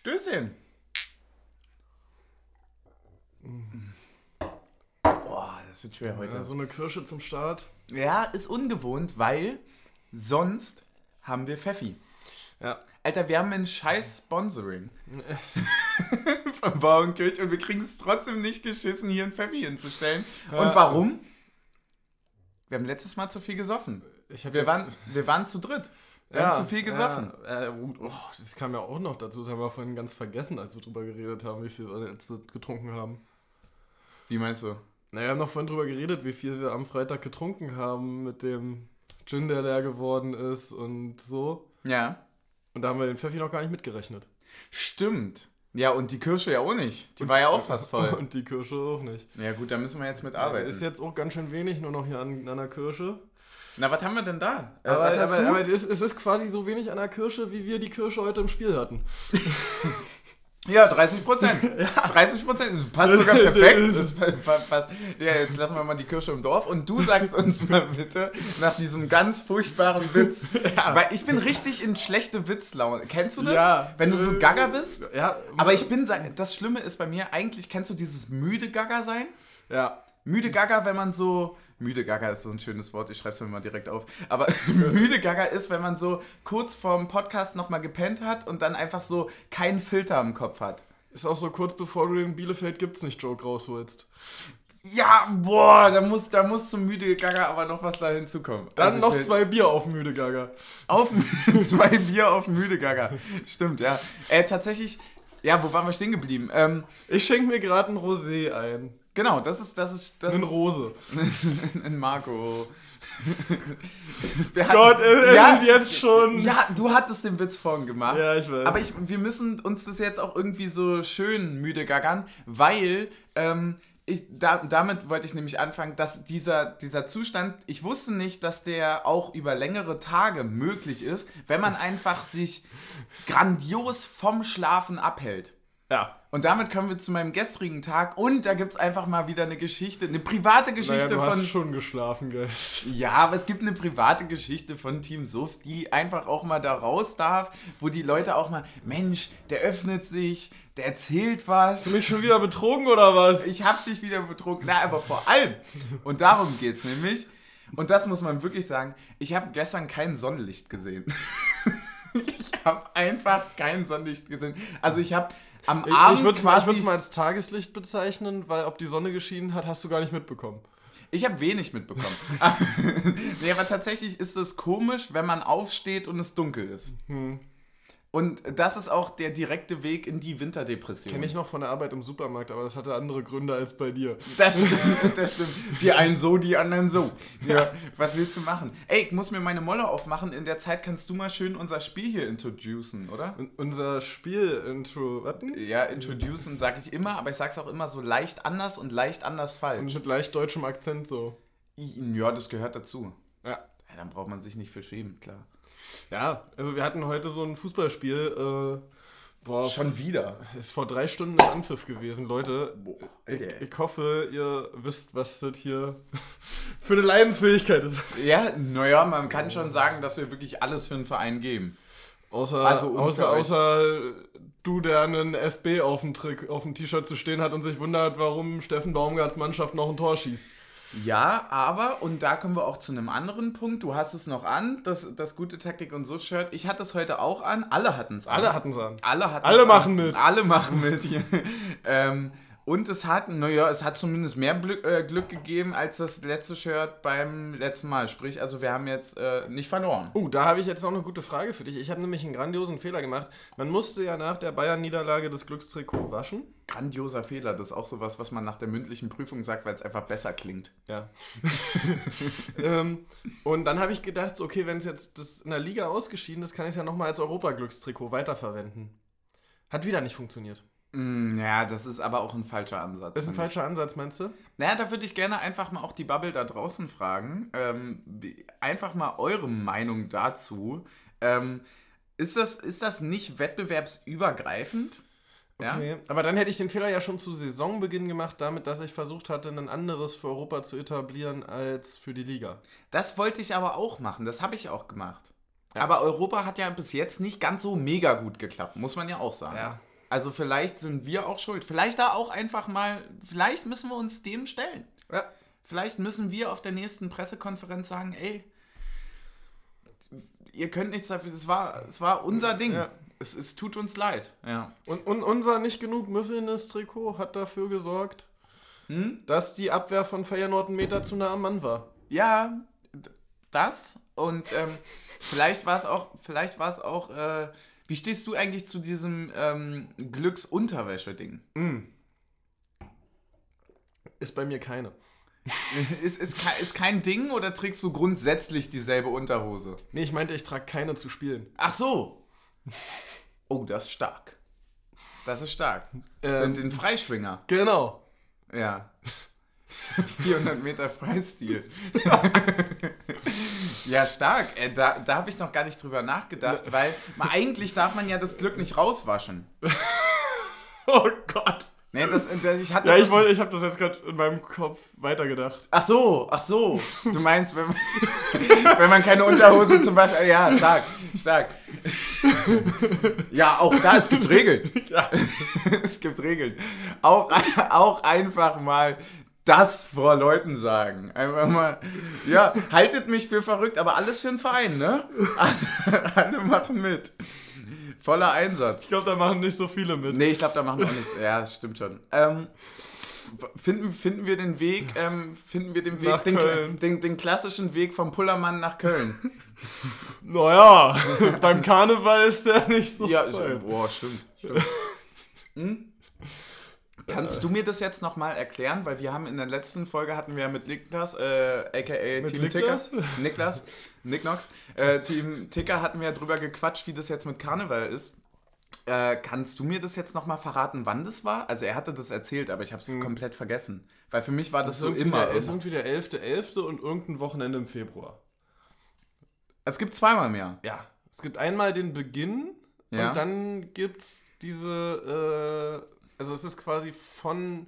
Stößchen. Boah, das wird schwer heute. Ja, so eine Kirsche zum Start. Ja, ist ungewohnt, weil sonst haben wir Pfeffi. Ja. Alter, wir haben ein scheiß Sponsoring von Bauernkirch und wir kriegen es trotzdem nicht geschissen, hier ein Pfeffi hinzustellen. Ja. Und warum? Wir haben letztes Mal zu viel gesoffen. Wir waren, wir waren zu dritt. Wir haben zu viel gesoffen. Ja, äh, oh, das kam ja auch noch dazu. Das haben wir vorhin ganz vergessen, als wir drüber geredet haben, wie viel wir jetzt getrunken haben. Wie meinst du? Na, wir haben noch vorhin drüber geredet, wie viel wir am Freitag getrunken haben mit dem Gin, der leer geworden ist und so. Ja. Und da haben wir den Pfeffi noch gar nicht mitgerechnet. Stimmt. Ja, und die Kirsche ja auch nicht. Die war ja auch fast voll. Und die Kirsche auch nicht. Ja gut, da müssen wir jetzt mitarbeiten. Ist jetzt auch ganz schön wenig, nur noch hier an, an der Kirsche. Na, was haben wir denn da? Äh, Aber, aber, aber es, es ist quasi so wenig an der Kirsche, wie wir die Kirsche heute im Spiel hatten. Ja, 30 Prozent. 30 Prozent. Passt sogar perfekt. Passt. Ja, jetzt lassen wir mal die Kirsche im Dorf und du sagst uns mal bitte nach diesem ganz furchtbaren Witz. Weil ich bin richtig in schlechte Witzlaune. Kennst du das? Ja. Wenn du so gaga bist? Ja, Aber ich bin, das Schlimme ist bei mir, eigentlich kennst du dieses müde Gaga sein? Ja. Müde Gaga, wenn man so. Müde Gaga ist so ein schönes Wort, ich schreibe es mir mal direkt auf. Aber müde Gaga ist, wenn man so kurz vorm Podcast nochmal gepennt hat und dann einfach so keinen Filter im Kopf hat. Ist auch so kurz bevor du den Bielefeld gibt's nicht Joke rausholst. Ja, boah, da muss, da muss zum müde Gaga aber noch was da hinzukommen. Dann Also noch will- zwei Bier auf müde Gaga. Auf zwei Bier auf müde Gaga. Stimmt, ja. Äh, tatsächlich, ja, wo waren wir stehen geblieben? Ähm, Ich schenke mir gerade ein Rosé ein. Genau, das ist, das ist, das ist Rose. ein Marco. Hatten- Gott, es ist jetzt schon. Ja, du hattest den Witz vorhin gemacht. Ja, ich weiß. Aber ich, wir müssen uns das jetzt auch irgendwie so schön müde gaggern, weil ähm, ich, da, damit wollte ich nämlich anfangen, dass dieser, dieser Zustand, ich wusste nicht, dass der auch über längere Tage möglich ist, wenn man einfach sich grandios vom Schlafen abhält. Ja. Und damit kommen wir zu meinem gestrigen Tag und da gibt es einfach mal wieder eine Geschichte, eine private Naja, Geschichte du von. hast schon geschlafen, Geist. Ja, aber es gibt eine private Geschichte von Team Suff, die einfach auch mal da raus darf, wo die Leute auch mal, Mensch, der öffnet sich, der erzählt was. Hast du mich schon wieder betrogen oder was? Ich hab dich wieder betrogen. Na, aber vor allem, und darum geht's nämlich, und das muss man wirklich sagen, ich habe gestern kein Sonnenlicht gesehen. ich habe einfach kein Sonnenlicht gesehen. Also ich habe am Ich, Abend ich würde es mal als Tageslicht bezeichnen, weil ob die Sonne geschienen hat, hast du gar nicht mitbekommen. Ich habe wenig mitbekommen. nee, aber tatsächlich ist es komisch, wenn man aufsteht und es dunkel ist. Hm. Und das ist auch der direkte Weg in die Winterdepression. Kenne ich noch von der Arbeit im Supermarkt, aber das hatte andere Gründe als bei dir. Das stimmt, das stimmt. Die einen so, die anderen so. Ja, was willst du machen? Ey, ich muss mir meine Molle aufmachen. In der Zeit kannst du mal schön unser Spiel hier introducen, oder? Und unser Spiel-Intro, was denn? Ja, introducen sage ich immer, aber ich sag's auch immer so leicht anders und leicht anders Und falsch. mit leicht deutschem Akzent so. Ja, das gehört dazu. Ja. Ja, dann braucht man sich nicht für schämen, klar. Ja, also wir hatten heute so ein Fußballspiel. Äh, boah, Schon wieder. ist vor drei Stunden der Anpfiff gewesen. Leute, ich, Alter. ich hoffe, ihr wisst, was das hier für eine Leidensfähigkeit ist. Ja, naja, man kann schon sagen, dass wir wirklich alles für einen Verein geben. Außer, Also, außer, außer du, der einen SB auf dem, Trick, auf dem T-Shirt zu stehen hat und sich wundert, warum Steffen Baumgarts Mannschaft noch ein Tor schießt. Ja, aber, und da kommen wir auch zu einem anderen Punkt, du hast es noch an, das, das gute Taktik und so Shirt. Ich hatte es heute auch an, alle hatten es an. Alle hatten es an. Alle hatten Alle machen an. mit. Alle machen mit hier. ähm, und es hat, naja, es hat zumindest mehr Glück, äh, Glück gegeben als das letzte Shirt beim letzten Mal. Sprich, also wir haben jetzt äh, nicht verloren. Oh, da habe ich jetzt noch eine gute Frage für dich. Ich habe nämlich einen grandiosen Fehler gemacht. Man musste ja nach der Bayern-Niederlage das Glückstrikot waschen. Grandioser Fehler, das ist auch sowas, was man nach der mündlichen Prüfung sagt, weil es einfach besser klingt. Ja. ähm, und dann habe ich gedacht, so, okay, wenn es jetzt das in der Liga ausgeschieden ist, kann ich es ja nochmal als Europa-Glückstrikot weiterverwenden. Hat wieder nicht funktioniert. Mm, ja, das ist aber auch ein falscher Ansatz. Das ist ein finde ich. falscher Ansatz, meinst du? Naja, da würde ich gerne einfach mal auch die Bubble da draußen fragen. Ähm, einfach mal eure Meinung dazu. Ähm, ist, das, ist das nicht wettbewerbsübergreifend? Ja? Okay. Aber dann hätte ich den Fehler ja schon zu Saisonbeginn gemacht, damit, dass ich versucht hatte, ein anderes für Europa zu etablieren als für die Liga. Das wollte ich aber auch machen. Das habe ich auch gemacht. Ja. Aber Europa hat ja bis jetzt nicht ganz so mega gut geklappt, muss man ja auch sagen. Ja. Also vielleicht sind wir auch schuld. Vielleicht da auch einfach mal, vielleicht müssen wir uns dem stellen. Ja. Vielleicht müssen wir auf der nächsten Pressekonferenz sagen, ey, ihr könnt nichts dafür, es war, es war unser Ding. Ja. Es, es tut uns leid. Ja. Und, und unser nicht genug müffelndes Trikot hat dafür gesorgt, dass die Abwehr von Feyenoord einen Meter zu nah am Mann war. Ja, das und ähm, vielleicht war es auch, vielleicht war es auch, äh, wie stehst du eigentlich zu diesem ähm, Glücksunterwäsche-Ding? Ist bei mir keine. ist, ist, kein, ist kein Ding oder trägst du grundsätzlich dieselbe Unterhose? Nee, ich meinte, ich trage keine zu spielen. Ach so. Oh, das ist stark. Das ist stark. Ähm. Sind den Freischwinger. Genau. Ja. 400 Meter Freistil. ja, stark. Äh, da da habe ich noch gar nicht drüber nachgedacht, weil man, eigentlich darf man ja das Glück nicht rauswaschen. Oh Gott. Nee, das, das, ich hatte Ja, ich wollte, ich habe das jetzt gerade in meinem Kopf weitergedacht. Ach so, ach so. Du meinst, wenn man, wenn man keine Unterhose zum Beispiel. Ja, stark, stark. Ja, auch da, es gibt Regeln. Ja. Es gibt Regeln. Auch, auch einfach mal das vor Leuten sagen. Einfach mal, ja, haltet mich für verrückt, aber alles für den Verein, ne? Alle machen mit. Voller Einsatz. Ich glaube, da machen nicht so viele mit. Nee, ich glaube, da machen wir auch nichts. Ja, das stimmt schon. Ähm, finden, finden wir den Weg, ähm, finden wir den Weg, Nach den, Köln. den, den klassischen Weg vom Pullermann nach Köln. Naja, beim Karneval ist der nicht so. ja, weit. boah, stimmt. stimmt. Hm? Kannst du mir das jetzt nochmal erklären? Weil wir haben in der letzten Folge hatten wir ja mit Niklas, äh, aka Mit Team Niklas? Ticker, Niklas, Nicknox, äh, Team Ticker hatten wir ja drüber gequatscht, wie das jetzt mit Karneval ist. Äh, kannst du mir das jetzt nochmal verraten, wann das war? Also er hatte das erzählt, aber ich habe es komplett vergessen. Weil für mich war das, Das so immer. der, ist irgendwie der 11.11. und irgendein Wochenende im Februar. Es gibt zweimal im Jahr. Ja. Es gibt einmal den Beginn Ja. und dann gibt es diese, äh, also es ist quasi von,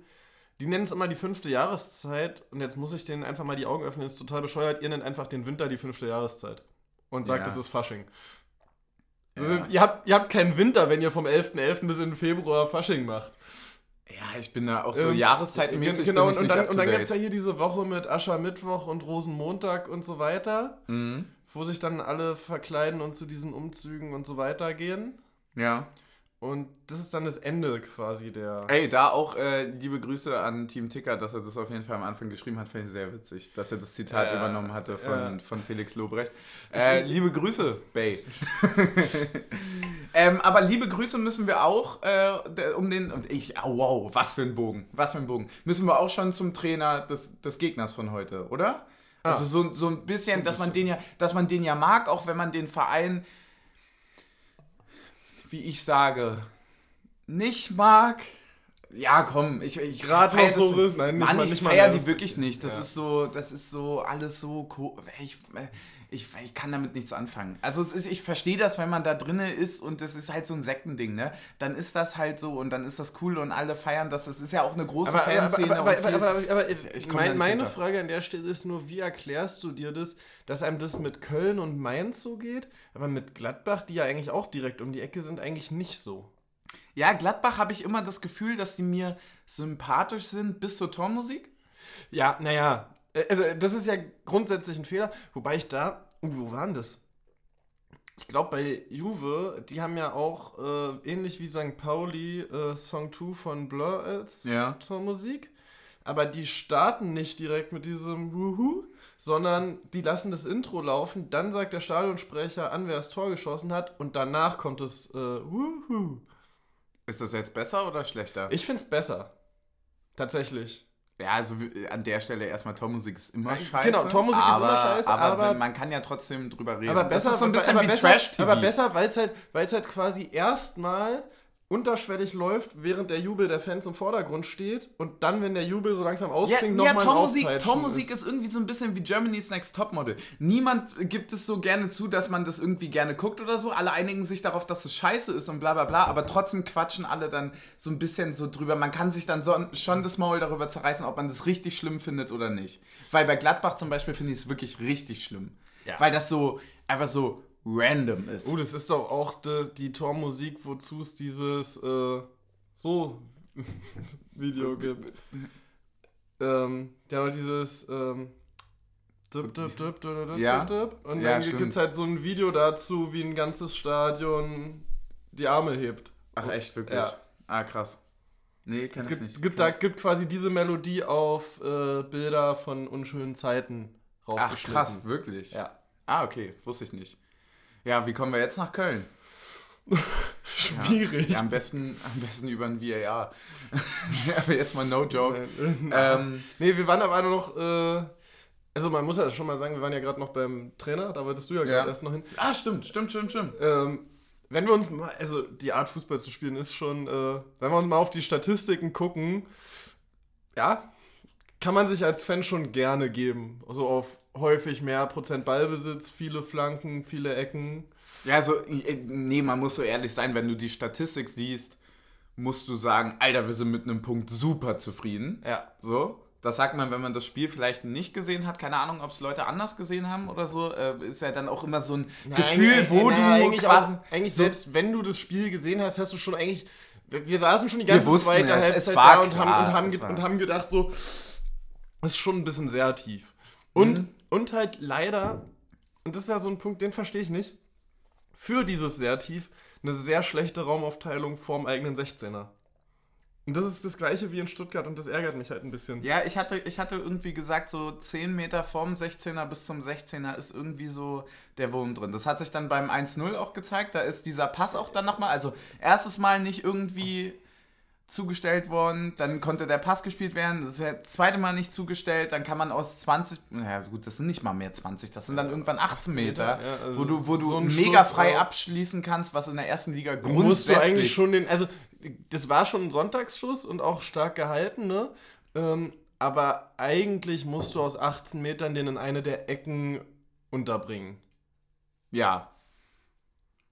die nennen es immer die fünfte Jahreszeit und jetzt muss ich denen einfach mal die Augen öffnen, ist total bescheuert, ihr nennt einfach den Winter die fünfte Jahreszeit und sagt, Ja. es ist Fasching. Also, Ja. ihr, habt, ihr habt keinen Winter, wenn ihr vom 11.11. bis in den Februar Fasching macht. Ja, ich bin da auch so Ähm, jahreszeitmäßig. Genau, und, dann, und dann gibt es ja hier diese Woche mit Aschermittwoch und Rosenmontag und so weiter, Mhm. wo sich dann alle verkleiden und zu diesen Umzügen und so weiter gehen. Ja. Und das ist dann das Ende quasi der. Ey, da auch äh, liebe Grüße an Team Ticker, dass er das auf jeden Fall am Anfang geschrieben hat, finde ich sehr witzig, dass er das Zitat Ja, übernommen hatte von, ja. von Felix Lobrecht. Äh, liebe Grüße, Bay. ähm, aber liebe Grüße müssen wir auch, äh, um den, und ich, oh, wow, was für ein Bogen, was für ein Bogen, müssen wir auch schon zum Trainer des, des Gegners von heute, oder? Also so, so ein bisschen, dass man den ja, dass man den ja mag, auch wenn man den Verein, wie ich sage, nicht mag. Ja, komm, ich, ich feier noch so Riss, nein, nicht Mann, mal- ich nicht mal feier die wirklich nicht. Das Ja. ist so, das ist so alles so, ich, ich, ich kann damit nichts anfangen. Also es ist, ich verstehe das, wenn man da drinne ist und das ist halt so ein Sektending, ne? Dann ist das halt so und dann ist das cool und alle feiern das. Das ist ja auch eine große aber, aber, Fanszene. aber, aber, aber, aber, ich mein, meine. Frage an der Stelle ist nur, wie erklärst du dir das, dass einem das mit Köln und Mainz so geht, aber mit Gladbach, die ja eigentlich auch direkt um die Ecke sind, eigentlich nicht so? Ja, Gladbach habe ich immer das Gefühl, dass die mir sympathisch sind bis zur Tormusik. Ja, naja, also das ist ja grundsätzlich ein Fehler, wobei ich da, uh, wo war denn das? Ich glaube bei Juve, die haben ja auch äh, ähnlich wie St. Pauli äh, Song 2 von Blur als Ja. Tormusik, aber die starten nicht direkt mit diesem Wuhu, sondern die lassen das Intro laufen, dann sagt der Stadionsprecher an, wer das Tor geschossen hat und danach kommt es äh, Wuhu. Ist das jetzt besser oder schlechter? Ich find's besser. Tatsächlich. Ja, also wie- an der Stelle erstmal Tormusik ist immer scheiße. genau, Tormusik ist aber, immer scheiße, aber, aber- man kann ja trotzdem drüber reden. Aber besser, das ist so ein bisschen wie besser, Trash-TV. Aber besser, weil es halt, weil's halt quasi erstmal unterschwellig läuft, während der Jubel der Fans im Vordergrund steht und dann, wenn der Jubel so langsam Ja, ausklingt, ja nochmal Tormusik, Tormusik ist irgendwie so ein bisschen wie Germany's Next Topmodel. Niemand gibt es so gerne zu, dass man das irgendwie gerne guckt oder so. Alle einigen sich darauf, dass es scheiße ist und bla bla bla, aber trotzdem quatschen alle dann so ein bisschen so drüber. Man kann sich dann so, schon das Maul darüber zerreißen, ob man das richtig schlimm findet oder nicht. Weil bei Gladbach zum Beispiel finde ich es wirklich richtig schlimm. Ja. Weil das so, einfach so random ist. Oh, das ist doch auch die, die Tormusik, wozu es dieses äh, so Video gibt. Ähm, der hat dieses ähm, dip, dip, dip, Ja. und Ja, dann gibt es halt so ein Video dazu, wie ein ganzes Stadion die Arme hebt. Ach echt, wirklich? Ja. Ah, krass. Nee, kenn Es ich gibt, nicht. gibt, da gibt quasi diese Melodie auf äh, Bilder von unschönen Zeiten Ach rausgeschnitten. krass, wirklich? Ja. Ah, okay, wusste ich nicht. Ja, wie kommen wir jetzt nach Köln? Schwierig. Ja, am besten, am besten über ein VAR. aber jetzt mal no joke. Ähm, nee, wir waren aber noch, äh, also man muss ja schon mal sagen, wir waren ja gerade noch beim Trainer, da wolltest du ja gerade Ja. erst noch hin. ah, stimmt, stimmt, stimmt, stimmt. Ähm, wenn wir uns mal, also die Art Fußball zu spielen ist schon, äh, wenn wir uns mal auf die Statistiken gucken, ja, kann man sich als Fan schon gerne geben. Also auf häufig mehr Prozent Ballbesitz, viele Flanken, viele Ecken. Ja, also, nee, man muss so ehrlich sein, wenn du die Statistik siehst, musst du sagen, Alter, wir sind mit einem Punkt super zufrieden. Ja. So. Das sagt man, wenn man das Spiel vielleicht nicht gesehen hat. Keine Ahnung, ob es Leute anders gesehen haben oder so. Äh, ist ja dann auch immer so ein Gefühl, wo du eigentlich quasi. Auch, eigentlich so- selbst wenn du das Spiel gesehen hast, hast du schon eigentlich. Wir, saßen schon die ganze wussten zweite Halbzeit da und haben, und, haben, und haben gedacht, so, ist schon ein bisschen sehr tief. Und, Mhm. und halt leider, und das ist ja so ein Punkt, den verstehe ich nicht, für dieses sehr tief eine sehr schlechte Raumaufteilung vorm eigenen 16er. Und das ist das gleiche wie in Stuttgart und das ärgert mich halt ein bisschen. Ja, ich hatte, ich hatte irgendwie gesagt, so 10 Meter vom 16er bis zum 16er ist irgendwie so der Wurm drin. Das hat sich dann beim 1-0 auch gezeigt. Da ist dieser Pass auch dann nochmal, also erstes Mal nicht irgendwie zugestellt worden, dann konnte der Pass gespielt werden, das ist ja das zweite Mal nicht zugestellt, dann kann man aus 20, naja gut, das sind nicht mal mehr 20, das sind dann irgendwann 18 Meter, Meter, ja, also wo du, wo du so mega Schuss frei auch. abschließen kannst, was in der ersten Liga musst du grundsätzlich... eigentlich schon den, also das war schon ein Sonntagsschuss und auch stark gehalten, ne? Ähm, aber eigentlich musst du aus 18 Metern den in eine der Ecken unterbringen. Ja.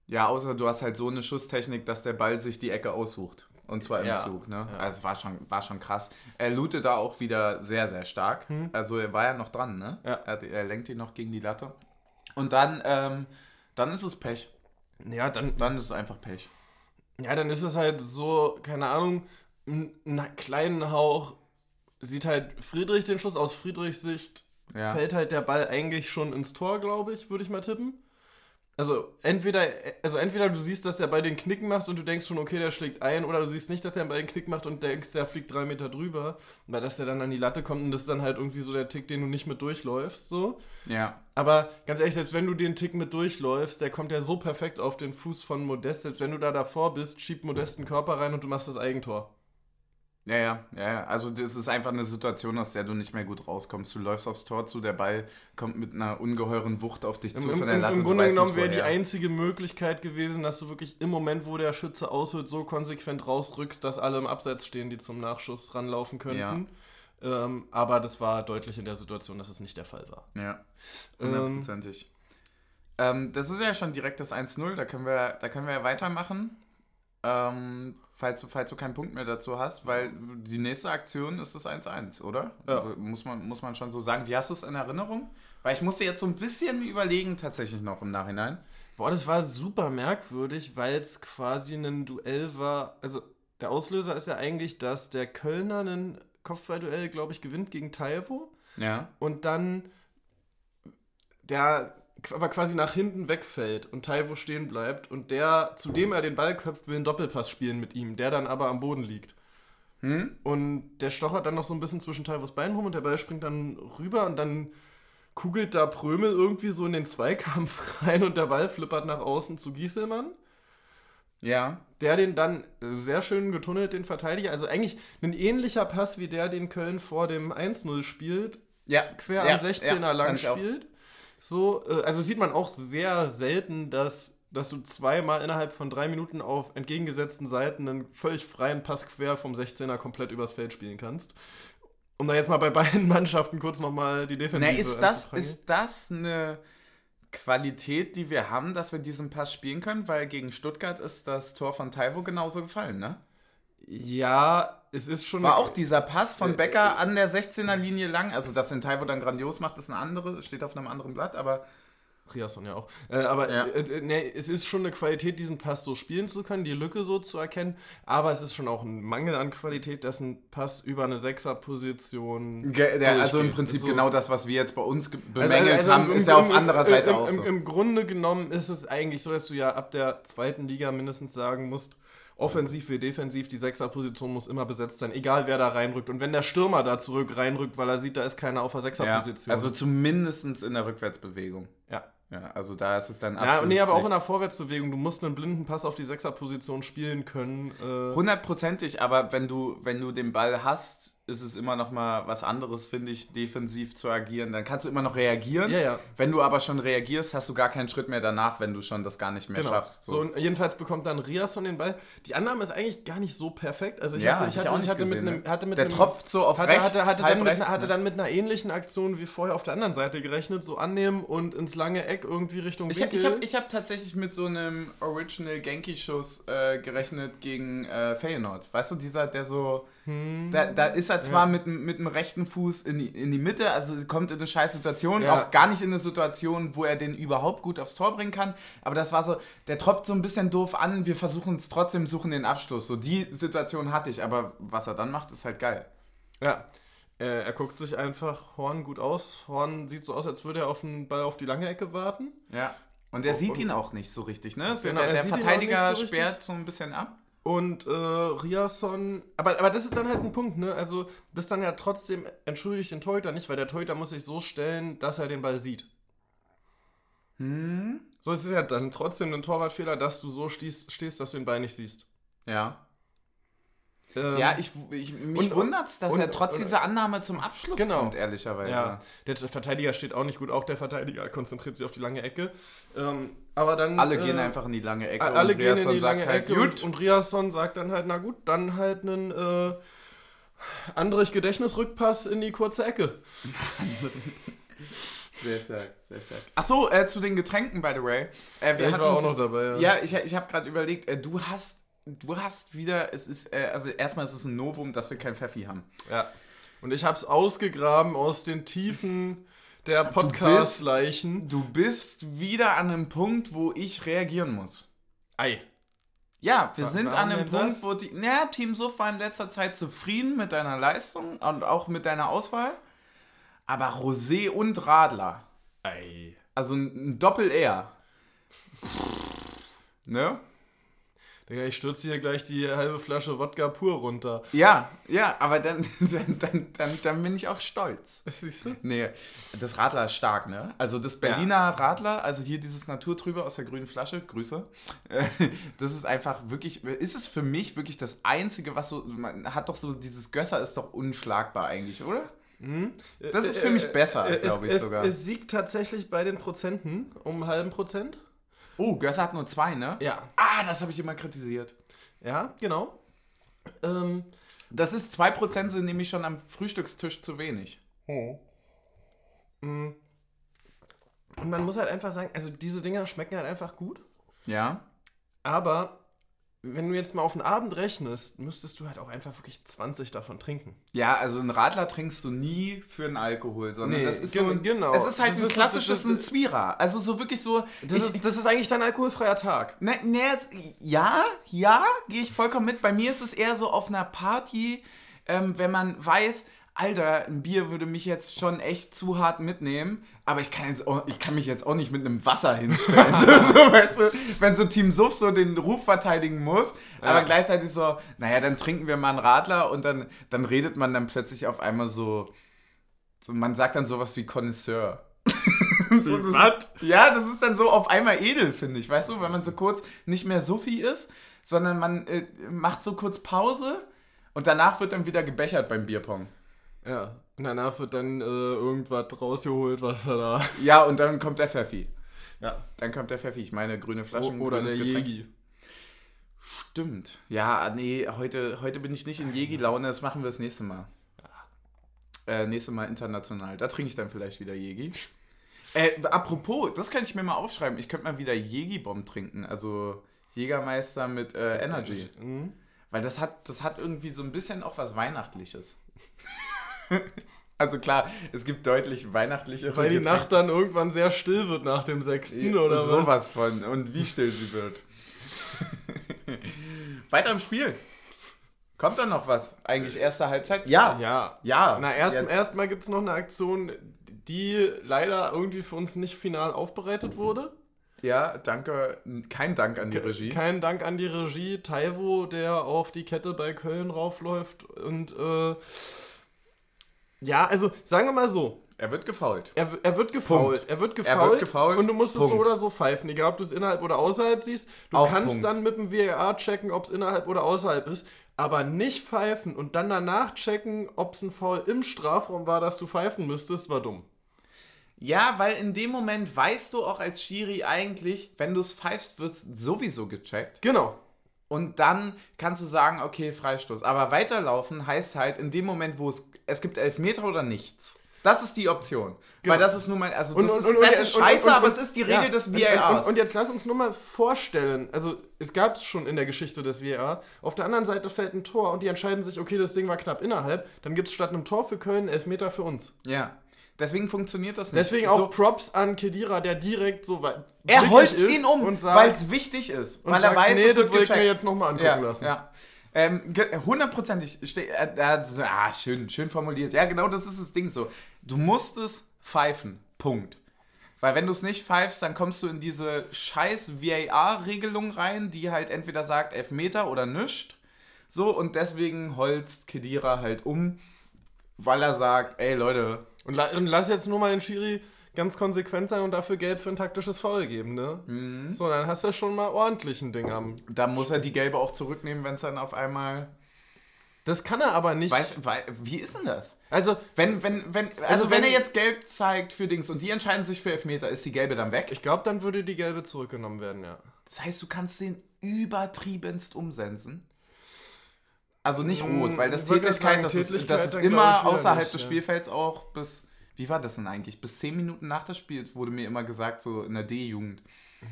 Ja, außer du hast halt so eine Schusstechnik, dass der Ball sich die Ecke aussucht. Und zwar im Ja. Flug, ne? Ja. Also es war schon, war schon krass. Er lootet da auch wieder sehr, sehr stark. Also er war ja noch dran, ne? Ja. Er, er lenkt ihn noch gegen die Latte. Und dann, ähm, dann ist es Pech. Ja, dann, Dann ist es einfach Pech. ja, dann ist es halt so, keine Ahnung, einen kleinen Hauch sieht halt Friedrich den Schuss aus Friedrichs Sicht Ja. fällt halt der Ball eigentlich schon ins Tor, glaube ich, würde ich mal tippen. Also entweder, also entweder du siehst, dass der Ball den Knick macht und du denkst schon, okay, der schlägt ein, oder du siehst nicht, dass der Ball den Knick macht und denkst, der fliegt drei Meter drüber, weil dass der dann an die Latte kommt und das ist dann halt irgendwie so der Tick, den du nicht mit durchläufst, so. Ja. Aber ganz ehrlich, selbst wenn du den Tick mit durchläufst, der kommt ja so perfekt auf den Fuß von Modest, selbst wenn du da davor bist, schiebt Modest einen Körper rein und du machst das Eigentor. Ja, ja, ja, ja. Also das ist einfach eine Situation, aus der du nicht mehr gut rauskommst. Du läufst aufs Tor zu, der Ball kommt mit einer ungeheuren Wucht auf dich Im, zu im, von der im, Latte. im du Grunde genommen wäre die einzige Möglichkeit gewesen, dass du wirklich im Moment, wo der Schütze ausholt, so konsequent rausrückst, dass alle im Abseits stehen, die zum Nachschuss ranlaufen könnten. Ähm, aber das war deutlich in der Situation, dass es nicht der Fall war. Ja, Ähm, hundertprozentig. Ähm, das ist ja schon direkt das 1-0, da können wir, da können wir ja weitermachen. Ähm, falls, du, falls du keinen Punkt mehr dazu hast, weil die nächste Aktion ist das 1-1, oder? Ja. Muss, man, muss man schon so sagen. Wie hast du es in Erinnerung? Weil ich musste jetzt so ein bisschen überlegen, tatsächlich noch im Nachhinein. Boah, das war super merkwürdig, weil es quasi ein Duell war. Also, der Auslöser ist ja eigentlich, dass der Kölner ein Kopfballduell, glaube ich, gewinnt gegen Taiwo. Ja. und dann der aber quasi nach hinten wegfällt und Taiwo stehen bleibt und der, zu dem er den Ball köpft, will einen Doppelpass spielen mit ihm, der dann aber am Boden liegt. Hm? Und der stochert dann noch so ein bisschen zwischen Taivos Beinen rum und der Ball springt dann rüber und dann kugelt da Prömel irgendwie so in den Zweikampf rein und der Ball flippert nach außen zu Gieselmann Ja. der den dann sehr schön getunnelt, den Verteidiger. Also eigentlich ein ähnlicher Pass wie der, den Köln vor dem 1-0 spielt, Ja. quer ja, am 16er ja, lang ich auch. So, äh, also sieht man auch sehr selten, dass, dass du zweimal innerhalb von drei Minuten auf entgegengesetzten Seiten einen völlig freien Pass quer vom 16er komplett übers Feld spielen kannst. Um da jetzt mal bei beiden Mannschaften kurz nochmal die Defensive Na, ist das, ist das eine Qualität, die wir haben, dass wir diesen Pass spielen können? Weil gegen Stuttgart ist das Tor von Taiwo genauso gefallen, ne? Ja, es ist schon. War auch dieser Pass von Äh, Becker an der 16er Linie lang. Also, dass den Taiwo dann grandios macht, ist eine andere, steht auf einem anderen Blatt, aber Riasson ja auch. Äh, aber Ja. äh, äh, nee, es ist schon eine Qualität, diesen Pass so spielen zu können, die Lücke so zu erkennen. Aber es ist schon auch ein Mangel an Qualität, dass ein Pass über eine Sechserposition. Ge der, also im. Prinzip So- genau das, was wir jetzt bei uns Also- bemängelt also haben, im- ist im ja auf Grunde- anderer Seite im, auch im, so. Im Grunde genommen ist es eigentlich so, dass du ja ab der zweiten Liga mindestens sagen musst, offensiv wie defensiv, die Sechserposition muss immer besetzt sein, egal wer da reinrückt. Und wenn der Stürmer da zurück reinrückt, weil er sieht, da ist keiner auf der ja, Sechserposition. also zumindest in der Rückwärtsbewegung. ja. Ja, also da ist es dann Ja, absolut nee, aber auch in der Vorwärtsbewegung. Du musst einen blinden Pass auf die Sechserposition spielen können. Äh, Hundertprozentig, aber wenn du, wenn du den Ball hast, ist es immer noch mal was anderes, finde ich, defensiv zu agieren. Dann kannst du immer noch reagieren. Ja, ja. Wenn du aber schon reagierst, hast du gar keinen Schritt mehr danach, wenn du schon das gar nicht mehr Genau. schaffst. So. und jedenfalls bekommt dann Riasson den Ball. Die Annahme ist eigentlich gar nicht so perfekt. Also ich Ja, hatte, hab ich hatte, ich hatte, mit gesehen, einem, ne? hatte mit Der einem, tropft so auf hatte, rechts, hatte, hatte, dann mit, rechts, hatte ne? dann mit einer ähnlichen Aktion wie vorher auf der anderen Seite gerechnet. So annehmen und ins lange Eck irgendwie Richtung Ich, hab- Winkel. ich habe ich hab tatsächlich mit so einem Original Genki-Schuss äh, gerechnet gegen äh, Feyenoord. Weißt du, dieser, der so. Da, da ist er zwar Hm. Ja. mit, dem- mit dem rechten Fuß in die, in die Mitte, also kommt in eine scheiß Situation, Ja. auch gar nicht in eine Situation, wo er den überhaupt gut aufs Tor bringen kann. Aber das war so, der tropft so ein bisschen doof an, wir versuchen es trotzdem, suchen den Abschluss. So die Situation hatte ich, aber was er dann macht, ist halt geil. Ja. Äh, er guckt sich einfach Horn gut aus. Horn sieht so aus, als würde er auf den Ball auf die lange Ecke warten. Ja. Und er Und- sieht ihn auch nicht so richtig, ne? Genau, der er der Verteidiger so sperrt so ein bisschen ab. Und äh, Riasson, aber, aber das ist dann halt ein Punkt, ne? Also, das ist dann ja trotzdem, entschuldigt den Torhüter nicht, weil der Torhüter muss sich so stellen, dass er den Ball sieht. Hm? So ist es ja dann trotzdem ein Torwartfehler, dass du so stehst, stehst dass du den Ball nicht siehst. Ja. Ähm, Ja, ich, ich mich und- wundert's, dass und- er trotz und- dieser Annahme zum Abschluss Genau. kommt, ehrlicherweise. Ja, der Verteidiger steht auch nicht gut, auch der Verteidiger konzentriert sich auf die lange Ecke. Ähm, aber dann. Alle äh, gehen einfach in die lange Ecke Alle und gehen in Riasson die lange halt, Ecke und, gut. und Riasson sagt dann halt, na gut, dann halt einen äh, Andrich Gedächtnisrückpass in die kurze Ecke. Sehr stark, sehr stark. Achso, äh, zu den Getränken, by the way. Äh, wir ich war hatten- auch noch dabei. Ja, ich, ich habe gerade überlegt, äh, du hast du hast wieder, es ist, äh, also erstmal ist es ein Novum, dass wir kein Pfeffi haben. Ja. Und ich hab's ausgegraben aus den Tiefen der Podcast-Leichen. Du bist wieder an einem Punkt, wo ich reagieren muss. Ei. Ja, wir Wa- sind an einem Punkt, das? wo die. Naja, Team Suff war in letzter Zeit zufrieden mit deiner Leistung und auch mit deiner Auswahl. Aber Rosé und Radler. Ei. Also ein ein Doppel-R. Ne? Digga, ich stürze hier gleich die halbe Flasche Wodka pur runter. Ja, ja, aber dann, dann, dann, dann, bin ich auch stolz. Siehst du? Nee, das Radler ist stark, ne? Also das Berliner Radler, also hier dieses Naturtrübe aus der grünen Flasche, Grüße. Das ist einfach wirklich, ist es für mich wirklich das Einzige, was so, man hat doch so, dieses Gösser ist doch unschlagbar eigentlich, oder? Das ist für mich besser, glaube ich es, sogar. Es siegt tatsächlich bei den Prozenten um einen halben Prozent. Oh, Gösser hat nur zwei, ne? Ja. Ah, das habe ich immer kritisiert. Ja, genau. Ähm, Das ist 2% sind nämlich schon am Frühstückstisch zu wenig. mm. und man muss halt einfach sagen, also diese Dinger schmecken halt einfach gut. Ja? Aber wenn du jetzt mal auf den Abend rechnest, müsstest du halt auch einfach wirklich 20 davon trinken. Ja, also einen Radler trinkst du nie für einen Alkohol, sondern Nee, das ist so ein, genau. Es ist halt Das ein ist- klassisches ein Zwierer. Also so wirklich so. Das, ich, ist, das ist eigentlich dein alkoholfreier Tag. ne, ne, jetzt, ja, ja, gehe ich vollkommen mit. Bei mir ist es eher so auf einer Party, ähm, wenn man weiß, Alter, ein Bier würde mich jetzt schon echt zu hart mitnehmen, aber ich kann, jetzt auch, ich kann mich jetzt auch nicht mit einem Wasser hinstellen. so, so, weißt du, wenn so Team Suff so den Ruf verteidigen muss, aber Ja. gleichzeitig so, naja, dann trinken wir mal einen Radler und dann, dann redet man dann plötzlich auf einmal so, so man sagt dann sowas wie Connoisseur. so, das ja, das ist dann so auf einmal edel, finde ich, weißt du, wenn man so kurz nicht mehr Suffi ist, sondern man äh, macht so kurz Pause und danach wird dann wieder gebechert beim Bierpong. Ja. Und danach wird dann äh, irgendwas rausgeholt, was er da. Ja, und dann kommt der Pfeffi. Ja. Dann kommt der Pfeffi. Ich meine, grüne Flaschen. Oder der Getränk. Jegi. Stimmt. Ja, nee, heute, heute bin ich nicht in Jegi-Laune. Das machen wir das nächste Mal. Äh, nächste Mal international. Da trinke ich dann vielleicht wieder Jegi. Äh, apropos, das könnte ich mir mal aufschreiben. Ich könnte mal wieder Jegi-Bomb trinken. Also Jägermeister mit äh, Energy. Mhm. Weil das hat, das hat irgendwie so ein bisschen auch was Weihnachtliches. Also klar, es gibt deutlich weihnachtlichere Weil die Getränke. Nacht dann irgendwann sehr still wird nach dem 6. oder was? Sowas von. Und wie still sie wird. Weiter im Spiel. Kommt da noch was? Eigentlich erste Halbzeit? Ja. Ja. Ja. Na, erst, erstmal gibt es noch eine Aktion, die leider irgendwie für uns nicht final aufbereitet wurde. Ja, danke. Kein Dank an die Regie. Kein Dank an die Regie. Taiwo, der auf die Kette bei Köln raufläuft. Und äh, ja, also sagen wir mal so. er wird gefault. Er, er wird gefault. Punkt. Er wird Er gefault. wird gefoult. Und du musst es so Punkt. oder so pfeifen. Egal, ob du es innerhalb oder außerhalb siehst. Du Auch kannst Punkt. dann mit dem VAR checken, ob es innerhalb oder außerhalb ist. Aber nicht pfeifen und dann danach checken, ob es ein Foul im Strafraum war, dass du pfeifen müsstest, war dumm. Ja, weil in dem Moment weißt du auch als Schiri eigentlich, wenn du es pfeifst, wird es sowieso gecheckt. Genau. Und dann kannst du sagen, okay, Freistoß. Aber weiterlaufen heißt halt in dem Moment, wo es, es gibt Elfmeter oder nichts. Das ist die Option. Genau. Weil das ist nun mal, also das, und- ist, und- und- das ist scheiße, aber es ist die ja. Regel des Und- VARs. Und, und jetzt lass uns nur mal vorstellen, also es gab es schon in der Geschichte des VAR, auf der anderen Seite fällt ein Tor und die entscheiden sich, okay, das Ding war knapp innerhalb, dann gibt es statt einem Tor für Köln Elfmeter für uns. ja. Deswegen funktioniert das nicht. Deswegen So, auch Props an Kedira, der direkt so weit Er holzt ihn um, weil es wichtig ist. und Weil sagt, er weiß, nee, es das wird will ich mir jetzt nochmal angucken ja, lassen. Ja. Ähm, hundertprozentig. ah, schön, schön formuliert. Ja, genau das ist das Ding so. Du musst es pfeifen. Punkt. Weil wenn du es nicht pfeifst, dann kommst du in diese scheiß VAR-Regelung rein, die halt entweder sagt Elfmeter oder nischt. So, und deswegen holzt Kedira halt um, weil er sagt, ey Leute, Und, la und lass jetzt nur mal den Schiri ganz konsequent sein und dafür Gelb für ein taktisches Foul geben, ne? Mhm. So, dann hast du schon mal ordentlich ein Ding am. da muss er die Gelbe auch zurücknehmen, wenn es dann auf einmal. Das kann er aber nicht. Weiß, wei- wie ist denn das? also, Wenn, wenn, wenn, also, Also wenn, wenn- er jetzt gelb zeigt für Dings und die entscheiden sich für Elfmeter, ist die gelbe dann weg? ich glaube, dann würde die Gelbe zurückgenommen werden, ja. Das heißt, du kannst den übertriebenst umsensen. Also nicht Mm, rot, weil das sagen, das ist, Tätigkeit das ist immer außerhalb nicht, des ja. Spielfelds auch bis, wie war das denn eigentlich? Bis 10 Minuten nach des Spiels wurde mir immer gesagt, so in der D-Jugend.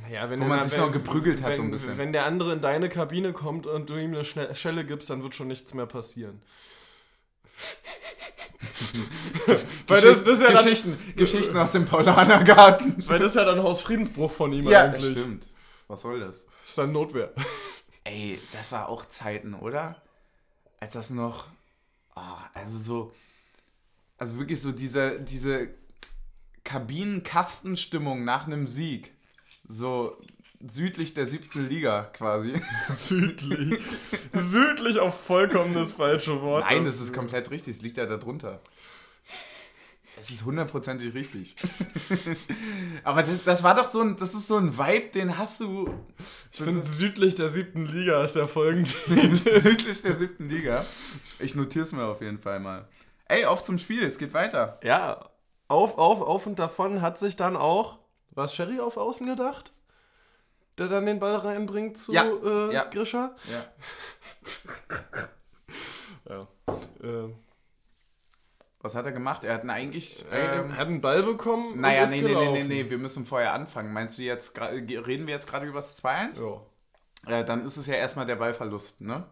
Naja, wenn Wo du man sich wenn- noch geprügelt hat wenn, so ein bisschen. Wenn der andere in deine Kabine kommt und du ihm eine Schelle gibst, dann wird schon nichts mehr passieren. Weil das, das ist ja dann, Geschichten, Geschichten aus dem Paulanergarten. weil das ist ja dann Hausfriedensbruch von ihm Ja, eigentlich. stimmt. Was soll das? Das ist dann Notwehr. Ey, das war auch Zeiten, oder? Als das noch. Oh, also so. Also wirklich so diese, diese Kabinenkastenstimmung nach einem Sieg. So südlich der siebten Liga quasi. Südlich. Südlich auf vollkommen das falsche Wort. Nein, das ist komplett richtig. Es liegt ja da drunter. Es ist hundertprozentig richtig. Aber das, das war doch so ein, das ist so ein Vibe, den hast du Ich finde, südlich der siebten Liga ist der folgende. südlich der siebten Liga. Ich notiere es mir auf jeden Fall mal. Ey, auf zum Spiel, es geht weiter. Ja, auf, auf, auf und davon hat sich dann auch, was Sherry auf Außen gedacht? Der dann den Ball reinbringt zu Ja, äh, ja. Grischer? Ja. Ja. Äh, Was hat er gemacht? Er hat ihn eigentlich. er Ähm, hat einen Ball bekommen. naja, nee, nee, nee, nee, nee, wir müssen vorher anfangen. Meinst du jetzt, reden wir jetzt gerade über das 2-1? Ja. Äh, dann ist es ja erstmal der Ballverlust, ne?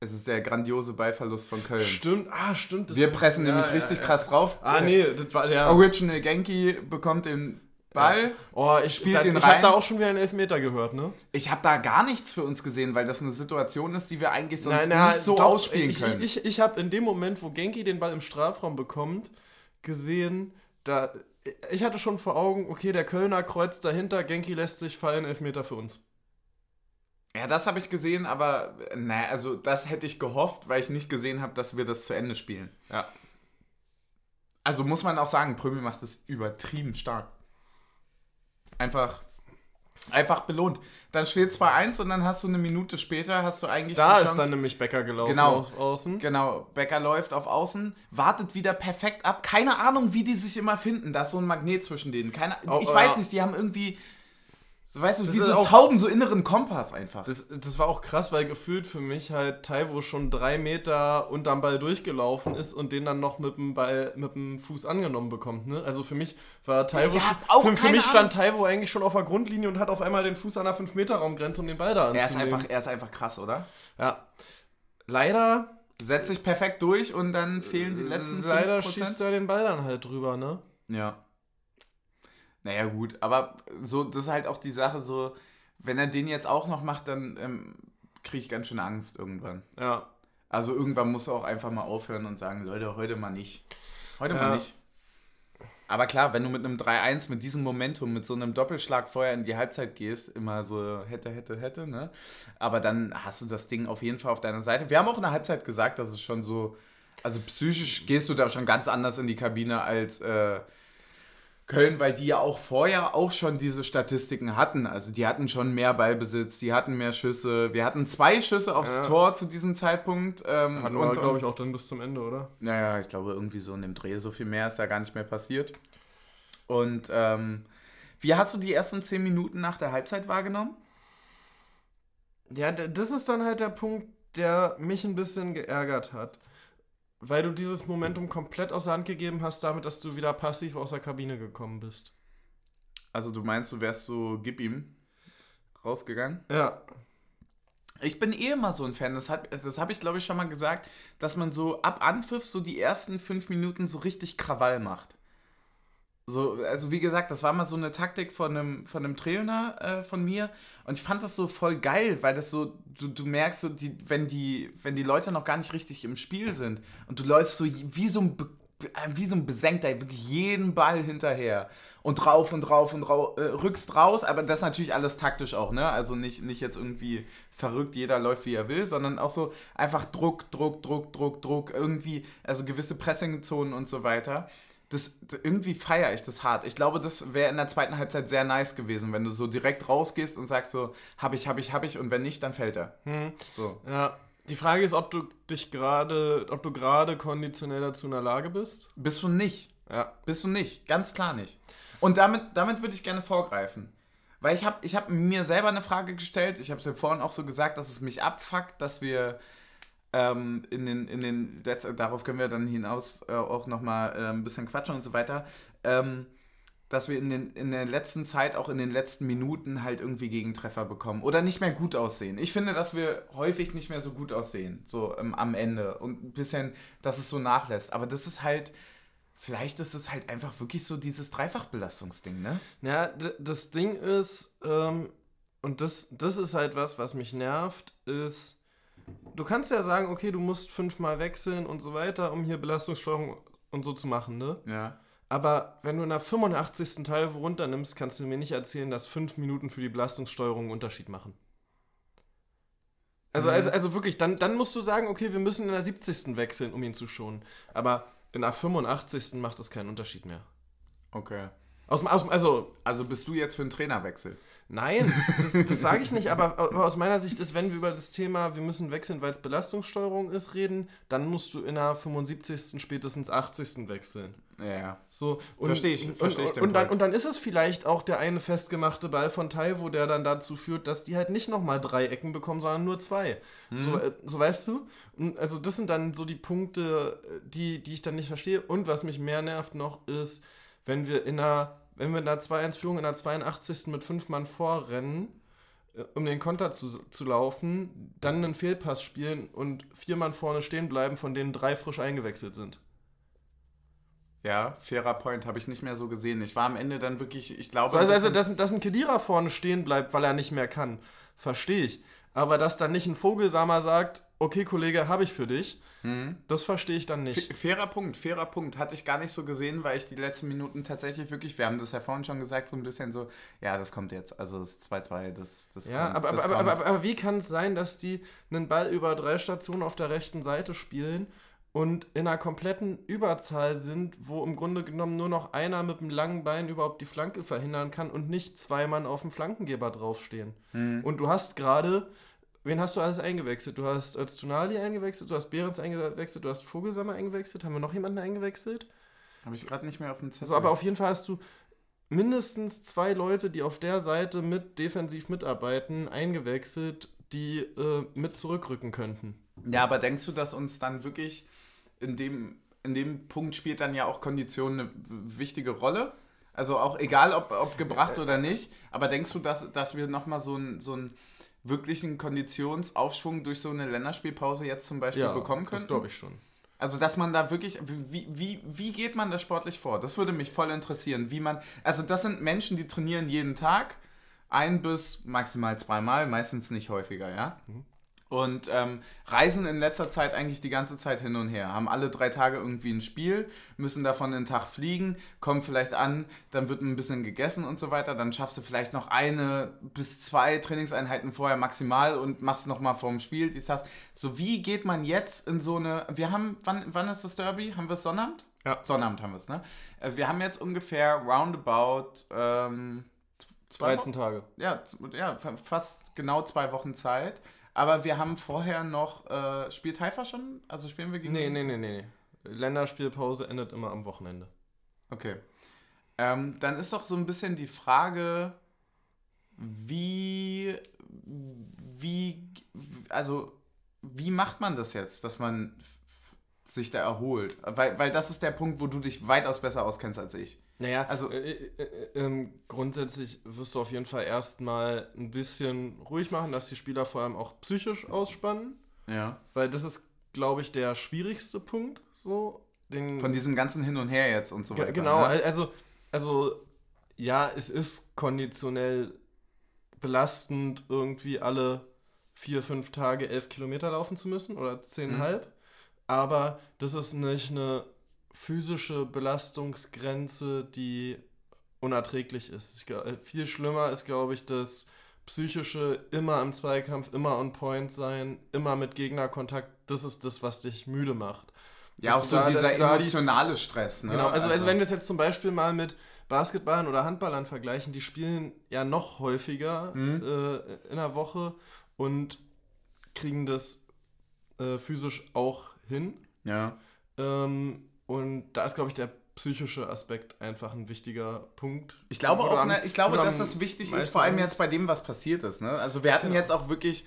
Es ist der grandiose Ballverlust von Köln. Stimmt, ah, stimmt. Wir pressen nämlich ja, richtig ja. krass drauf. Ah, nee, das war der. Original Genki bekommt den Ball. Oh, ich, Spielt da, den ich rein. hab da auch schon wieder einen Elfmeter gehört, ne? Ich habe da gar nichts für uns gesehen, weil das eine Situation ist, die wir eigentlich sonst Nein, na, nicht so doch, ausspielen ich, können. Ich, ich, ich habe in dem Moment, wo Genki den Ball im Strafraum bekommt, gesehen, da ich hatte schon vor Augen, okay, der Kölner kreuzt dahinter, Genki lässt sich fallen, Elfmeter für uns. Ja, das habe ich gesehen, aber naja, also das hätte ich gehofft, weil ich nicht gesehen habe, dass wir das zu Ende spielen. Ja. Also muss man auch sagen, Prömel macht es übertrieben stark. Einfach, einfach belohnt. Dann steht 2-1 und dann hast du eine Minute später, hast du eigentlich Da ist dann nämlich Becker gelaufen Genau. auf Außen. Genau, Becker läuft auf Außen, wartet wieder perfekt ab. Keine Ahnung, wie die sich immer finden. Da ist so ein Magnet zwischen denen. Keine, Oh, ich ja. weiß nicht, die haben irgendwie, so, weißt du, Das wie so auch- Tauben, so inneren Kompass einfach. Das, das war auch krass, weil gefühlt für mich halt Taiwo schon drei Meter unterm Ball durchgelaufen ist und den dann noch mit dem Ball, mit dem Fuß angenommen bekommt. Ne? Also für mich war Taiwo. Für, für mich stand Taiwo eigentlich schon auf der Grundlinie und hat auf einmal den Fuß an der 5-Meter-Raumgrenze, um den Ball da er, ist anzunehmen. einfach, er ist einfach krass, oder? Ja. Leider setzt sich perfekt durch und dann fehlen die letzten Leider 5%. schießt er den Ball dann halt drüber, ne? Ja. Naja, gut, aber so, das ist halt auch die Sache, so, wenn er den jetzt auch noch macht, dann ähm, kriege ich ganz schön Angst irgendwann. Ja. Also irgendwann muss er auch einfach mal aufhören und sagen, Leute, heute mal nicht. Heute Ja. mal nicht. Aber klar, wenn du mit einem 3-1, mit diesem Momentum, mit so einem Doppelschlag vorher in die Halbzeit gehst, immer so hätte, hätte, hätte, ne? Aber dann hast du das Ding auf jeden Fall auf deiner Seite. Wir haben auch in der Halbzeit gesagt, dass es schon so, also psychisch gehst du da schon ganz anders in die Kabine als äh, Köln, weil die ja auch vorher auch schon diese Statistiken hatten. Also die hatten schon mehr Ballbesitz, die hatten mehr Schüsse. Wir hatten zwei Schüsse aufs Ja. Tor zu diesem Zeitpunkt. Ähm, Hatten wir, glaube ich, auch dann bis zum Ende, oder? naja, ich glaube, irgendwie so in dem Dreh, so viel mehr ist da gar nicht mehr passiert. Und ähm, wie hast du die ersten zehn Minuten nach der Halbzeit wahrgenommen? Ja, das ist dann halt der Punkt, der mich ein bisschen geärgert hat. Weil du dieses Momentum komplett aus der Hand gegeben hast, damit, dass du wieder passiv aus der Kabine gekommen bist. Also du meinst, du wärst so, gib ihm, rausgegangen? Ja. Ich bin eh immer so ein Fan, das, hat- das habe ich glaube ich schon mal gesagt, dass man so ab Anpfiff so die ersten fünf Minuten so richtig Krawall macht. So, also wie gesagt, das war mal so eine Taktik von einem, von einem Trainer äh, von mir und ich fand das so voll geil, weil das so, du, du merkst so, die, wenn, die, wenn die Leute noch gar nicht richtig im Spiel sind und du läufst so wie so ein, wie so ein Besenkter, wirklich jeden Ball hinterher und drauf und drauf und rau äh, rückst raus, aber das natürlich alles taktisch auch, ne? Also nicht, nicht jetzt irgendwie verrückt, jeder läuft wie er will, sondern auch so einfach Druck, Druck, Druck, Druck, Druck, irgendwie, also gewisse Pressingzonen und so weiter. Das, irgendwie feiere ich das hart. Ich glaube, das wäre in der zweiten Halbzeit sehr nice gewesen, wenn du so direkt rausgehst und sagst so, hab ich, hab ich, hab ich und wenn nicht, dann fällt er. Hm. So. Ja. Die Frage ist, ob du dich gerade, ob du gerade konditionell dazu in der Lage bist. Bist du nicht. Ja. Bist du nicht, ganz klar nicht. Und damit, damit würde ich gerne vorgreifen. Weil ich habe ich hab mir selber eine Frage gestellt, ich habe es ja vorhin auch so gesagt, dass es mich abfuckt, dass wir ähm, in den, in den, letz- darauf können wir dann hinaus äh, auch nochmal äh, ein bisschen quatschen und so weiter, ähm, dass wir in, den, in der letzten Zeit, auch in den letzten Minuten halt irgendwie Gegentreffer bekommen oder nicht mehr gut aussehen. Ich finde, dass wir häufig nicht mehr so gut aussehen, so ähm, am Ende und ein bisschen, dass es so nachlässt. Aber das ist halt, vielleicht ist es halt einfach wirklich so dieses Dreifachbelastungsding, ne? Ja, das Ding ist, ähm, und das, das ist halt was, was mich nervt, ist, du kannst ja sagen, okay, du musst fünfmal wechseln und so weiter, um hier Belastungssteuerung und so zu machen, ne? Ja. Aber wenn du in der 85. Teil runternimmst, kannst du mir nicht erzählen, dass fünf Minuten für die Belastungssteuerung einen Unterschied machen. Also, Mhm. also, also wirklich, dann, dann musst du sagen, okay, wir müssen in der 70. wechseln, um ihn zu schonen. Aber in der 85. macht das keinen Unterschied mehr. Okay. Aus, aus, also, Also bist du jetzt für einen Trainerwechsel? Nein, das, das sage ich nicht, aber, aber aus meiner Sicht ist, wenn wir über das Thema, wir müssen wechseln, weil es Belastungssteuerung ist, reden, dann musst du in der 75. spätestens 80. wechseln. Ja. So, und, Versteh ich, und, versteh ich und, und, dann, und dann ist es vielleicht auch der eine festgemachte Ball von Taiwo, der dann dazu führt, dass die halt nicht nochmal drei Ecken bekommen, sondern nur zwei. Mhm. So, äh, so weißt du? Und also das sind dann so die Punkte, äh, die, die ich dann nicht verstehe. Und was mich mehr nervt noch ist, wenn wir in einer, wenn wir in einer 2-1-Führung in der 82. mit fünf Mann vorrennen, äh, um den Konter zu, zu laufen, dann einen Fehlpass spielen und vier Mann vorne stehen bleiben, von denen drei frisch eingewechselt sind. Ja, fairer Point, habe ich nicht mehr so gesehen. Ich war am Ende dann wirklich, ich glaube. So, also, also dass, dass ein Kedira vorne stehen bleibt, weil er nicht mehr kann, verstehe ich. Aber dass dann nicht ein Vogelsamer sagt, okay, Kollege, habe ich für dich, Mhm. das verstehe ich dann nicht. Fa- Fairer Punkt, fairer Punkt. Hatte ich gar nicht so gesehen, weil ich die letzten Minuten tatsächlich wirklich, wir haben das ja vorhin schon gesagt, so ein bisschen so, ja, das kommt jetzt. Also das 2-2, das, das Ja, kommt. aber, das aber, aber, aber, aber wie kann es sein, dass die einen Ball über drei Stationen auf der rechten Seite spielen und in einer kompletten Überzahl sind, wo im Grunde genommen nur noch einer mit einem langen Bein überhaupt die Flanke verhindern kann und nicht zwei Mann auf dem Flankengeber draufstehen? Mhm. Und du hast gerade, wen hast du alles eingewechselt? Du hast Öztunali eingewechselt, du hast Behrens eingewechselt, du hast Vogelsammer eingewechselt. Haben wir noch jemanden eingewechselt? Habe ich gerade nicht mehr auf dem Zettel. So, aber auf jeden Fall hast du mindestens zwei Leute, die auf der Seite mit defensiv mitarbeiten, eingewechselt, die äh, mit zurückrücken könnten. Ja, aber denkst du, dass uns dann wirklich in dem, in dem Punkt spielt dann ja auch Kondition eine wichtige Rolle? Also auch egal, ob, ob gebracht oder nicht, aber denkst du, dass, dass wir nochmal so ein, so ein wirklichen Konditionsaufschwung durch so eine Länderspielpause jetzt zum Beispiel Ja, bekommen das könnten? glaube ich schon. Also, dass man da wirklich, wie, wie, wie geht man da sportlich vor? Das würde mich voll interessieren, wie man, also das sind Menschen, die trainieren jeden Tag, ein bis maximal zweimal, meistens nicht häufiger, ja? Und ähm, reisen in letzter Zeit eigentlich die ganze Zeit hin und her, haben alle drei Tage irgendwie ein Spiel, müssen davon einen Tag fliegen, kommen vielleicht an, dann wird ein bisschen gegessen und so weiter, dann schaffst du vielleicht noch eine bis zwei Trainingseinheiten vorher maximal und machst nochmal vorm Spiel, dies, das. So, wie geht man jetzt in so eine, wir haben, wann, wann ist das Derby? Haben wir es Sonnabend? Ja. Sonnabend haben wir es, ne? Äh, Wir haben jetzt ungefähr roundabout ähm, zwei 13 Tage. ja, ja, fa- fast genau zwei Wochen Zeit. Aber wir haben vorher noch, äh, spielt Haifa schon? Also spielen wir gegen... Nee, nee, nee, nee, nee. Länderspielpause endet immer am Wochenende. Okay. Ähm, dann ist doch so ein bisschen die Frage, wie, wie, also, wie macht man das jetzt, dass man sich da erholt? Weil, weil das ist der Punkt, wo du dich weitaus besser auskennst als ich. Naja, Also- also äh, äh, äh, ähm, grundsätzlich wirst du auf jeden Fall erstmal ein bisschen ruhig machen, dass die Spieler vor allem auch psychisch ausspannen, Ja. weil das ist, glaube ich, der schwierigste Punkt. So, den, Von diesem ganzen Hin und Her jetzt und so weiter. Genau, ne? al- also, also ja, es ist konditionell belastend, irgendwie alle vier, fünf Tage elf Kilometer laufen zu müssen oder zehnhalb. Aber das ist nicht eine physische Belastungsgrenze, die unerträglich ist. Glaub, äh, viel schlimmer ist, glaube ich, das psychische immer im Zweikampf, immer on point sein, immer mit Gegnerkontakt. Das ist das, was dich müde macht. Ja, Dass auch so da- dieser da die- emotionale Stress. Ne? Genau, also, also wenn wir es jetzt zum Beispiel mal mit Basketballern oder Handballern vergleichen, die spielen ja noch häufiger Mhm. äh, in der Woche und kriegen das äh, physisch auch hin. Ja. Ähm, und da ist, glaube ich, der psychische Aspekt einfach ein wichtiger Punkt. Ich glaube auch, ne, ich glaube, dass das wichtig ist, vor allem jetzt bei dem, was passiert ist. Ne? Also wir hatten Genau. jetzt auch wirklich,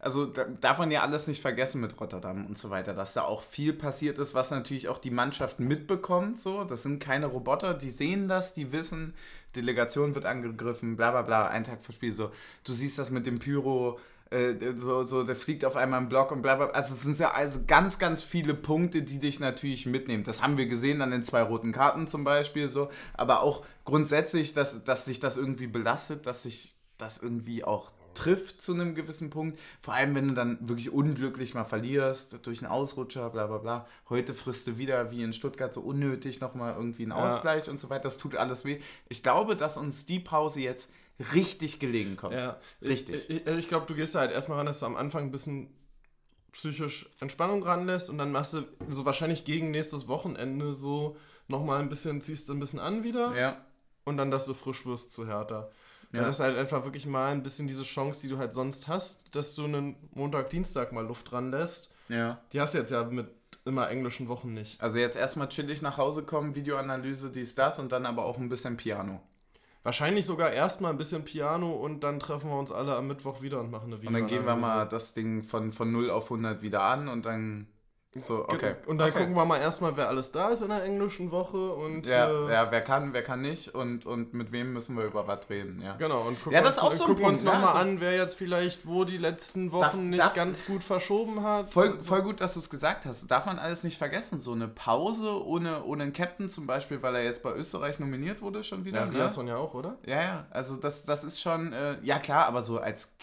also da, darf man ja alles nicht vergessen mit Rotterdam und so weiter, dass da auch viel passiert ist, was natürlich auch die Mannschaft mitbekommt. So, das sind keine Roboter, die sehen das, die wissen, Delegation wird angegriffen, bla bla bla, ein Tag vor Spiel. So, du siehst das mit dem Pyro. Äh, So, so, der fliegt auf einmal im Block und bla bla. Also es sind ja also ganz, ganz viele Punkte, die dich natürlich mitnehmen. Das haben wir gesehen an den zwei roten Karten zum Beispiel so. Aber auch grundsätzlich, dass, dass sich das irgendwie belastet, dass sich das irgendwie auch trifft zu einem gewissen Punkt. Vor allem, wenn du dann wirklich unglücklich mal verlierst, durch einen Ausrutscher, bla bla bla. Heute frisst du wieder, wie in Stuttgart, so unnötig nochmal irgendwie einen Ja. Ausgleich und so weiter. Das tut alles weh. Ich glaube, dass uns die Pause jetzt richtig gelegen kommt. Ja, Richtig. Ich, ich, also ich glaube, du gehst da halt erstmal ran, dass du am Anfang ein bisschen psychisch Entspannung ranlässt und dann machst du so wahrscheinlich gegen nächstes Wochenende so nochmal ein bisschen, ziehst du ein bisschen an wieder Ja. und dann, dass du frisch wirst zu härter. Ja. Ja. das ist halt einfach wirklich mal ein bisschen diese Chance, die du halt sonst hast, dass du einen Montag, Dienstag mal Luft ranlässt. ja. Die hast du jetzt ja mit immer englischen Wochen nicht. Also jetzt erstmal chillig nach Hause kommen, Videoanalyse, dies, das und dann aber auch ein bisschen Piano. Wahrscheinlich sogar erstmal ein bisschen Piano und dann treffen wir uns alle am Mittwoch wieder und machen eine Und dann gehen wir Videoanalyse. mal das Ding von, von 0 auf 100 wieder an und dann so, okay. Und dann okay. gucken wir mal erstmal, wer alles da ist in der englischen Woche und Ja, äh, ja, wer kann, wer kann nicht und, und mit wem müssen wir über was reden, ja. Genau, und gucken Ja, das ist uns, auch so ein gucken uns Punkt, ne? nochmal Also- an, wer jetzt vielleicht wo die letzten Wochen Darf- nicht darf- ganz gut verschoben hat. Voll, voll gut, dass du es gesagt hast. Darf man alles nicht vergessen. So eine Pause ohne, ohne einen Captain zum Beispiel, weil er jetzt bei Österreich nominiert wurde schon wieder. Ja, ne? Riasson ja auch, oder? ja, ja, also das, das ist schon, äh, ja klar, aber so als,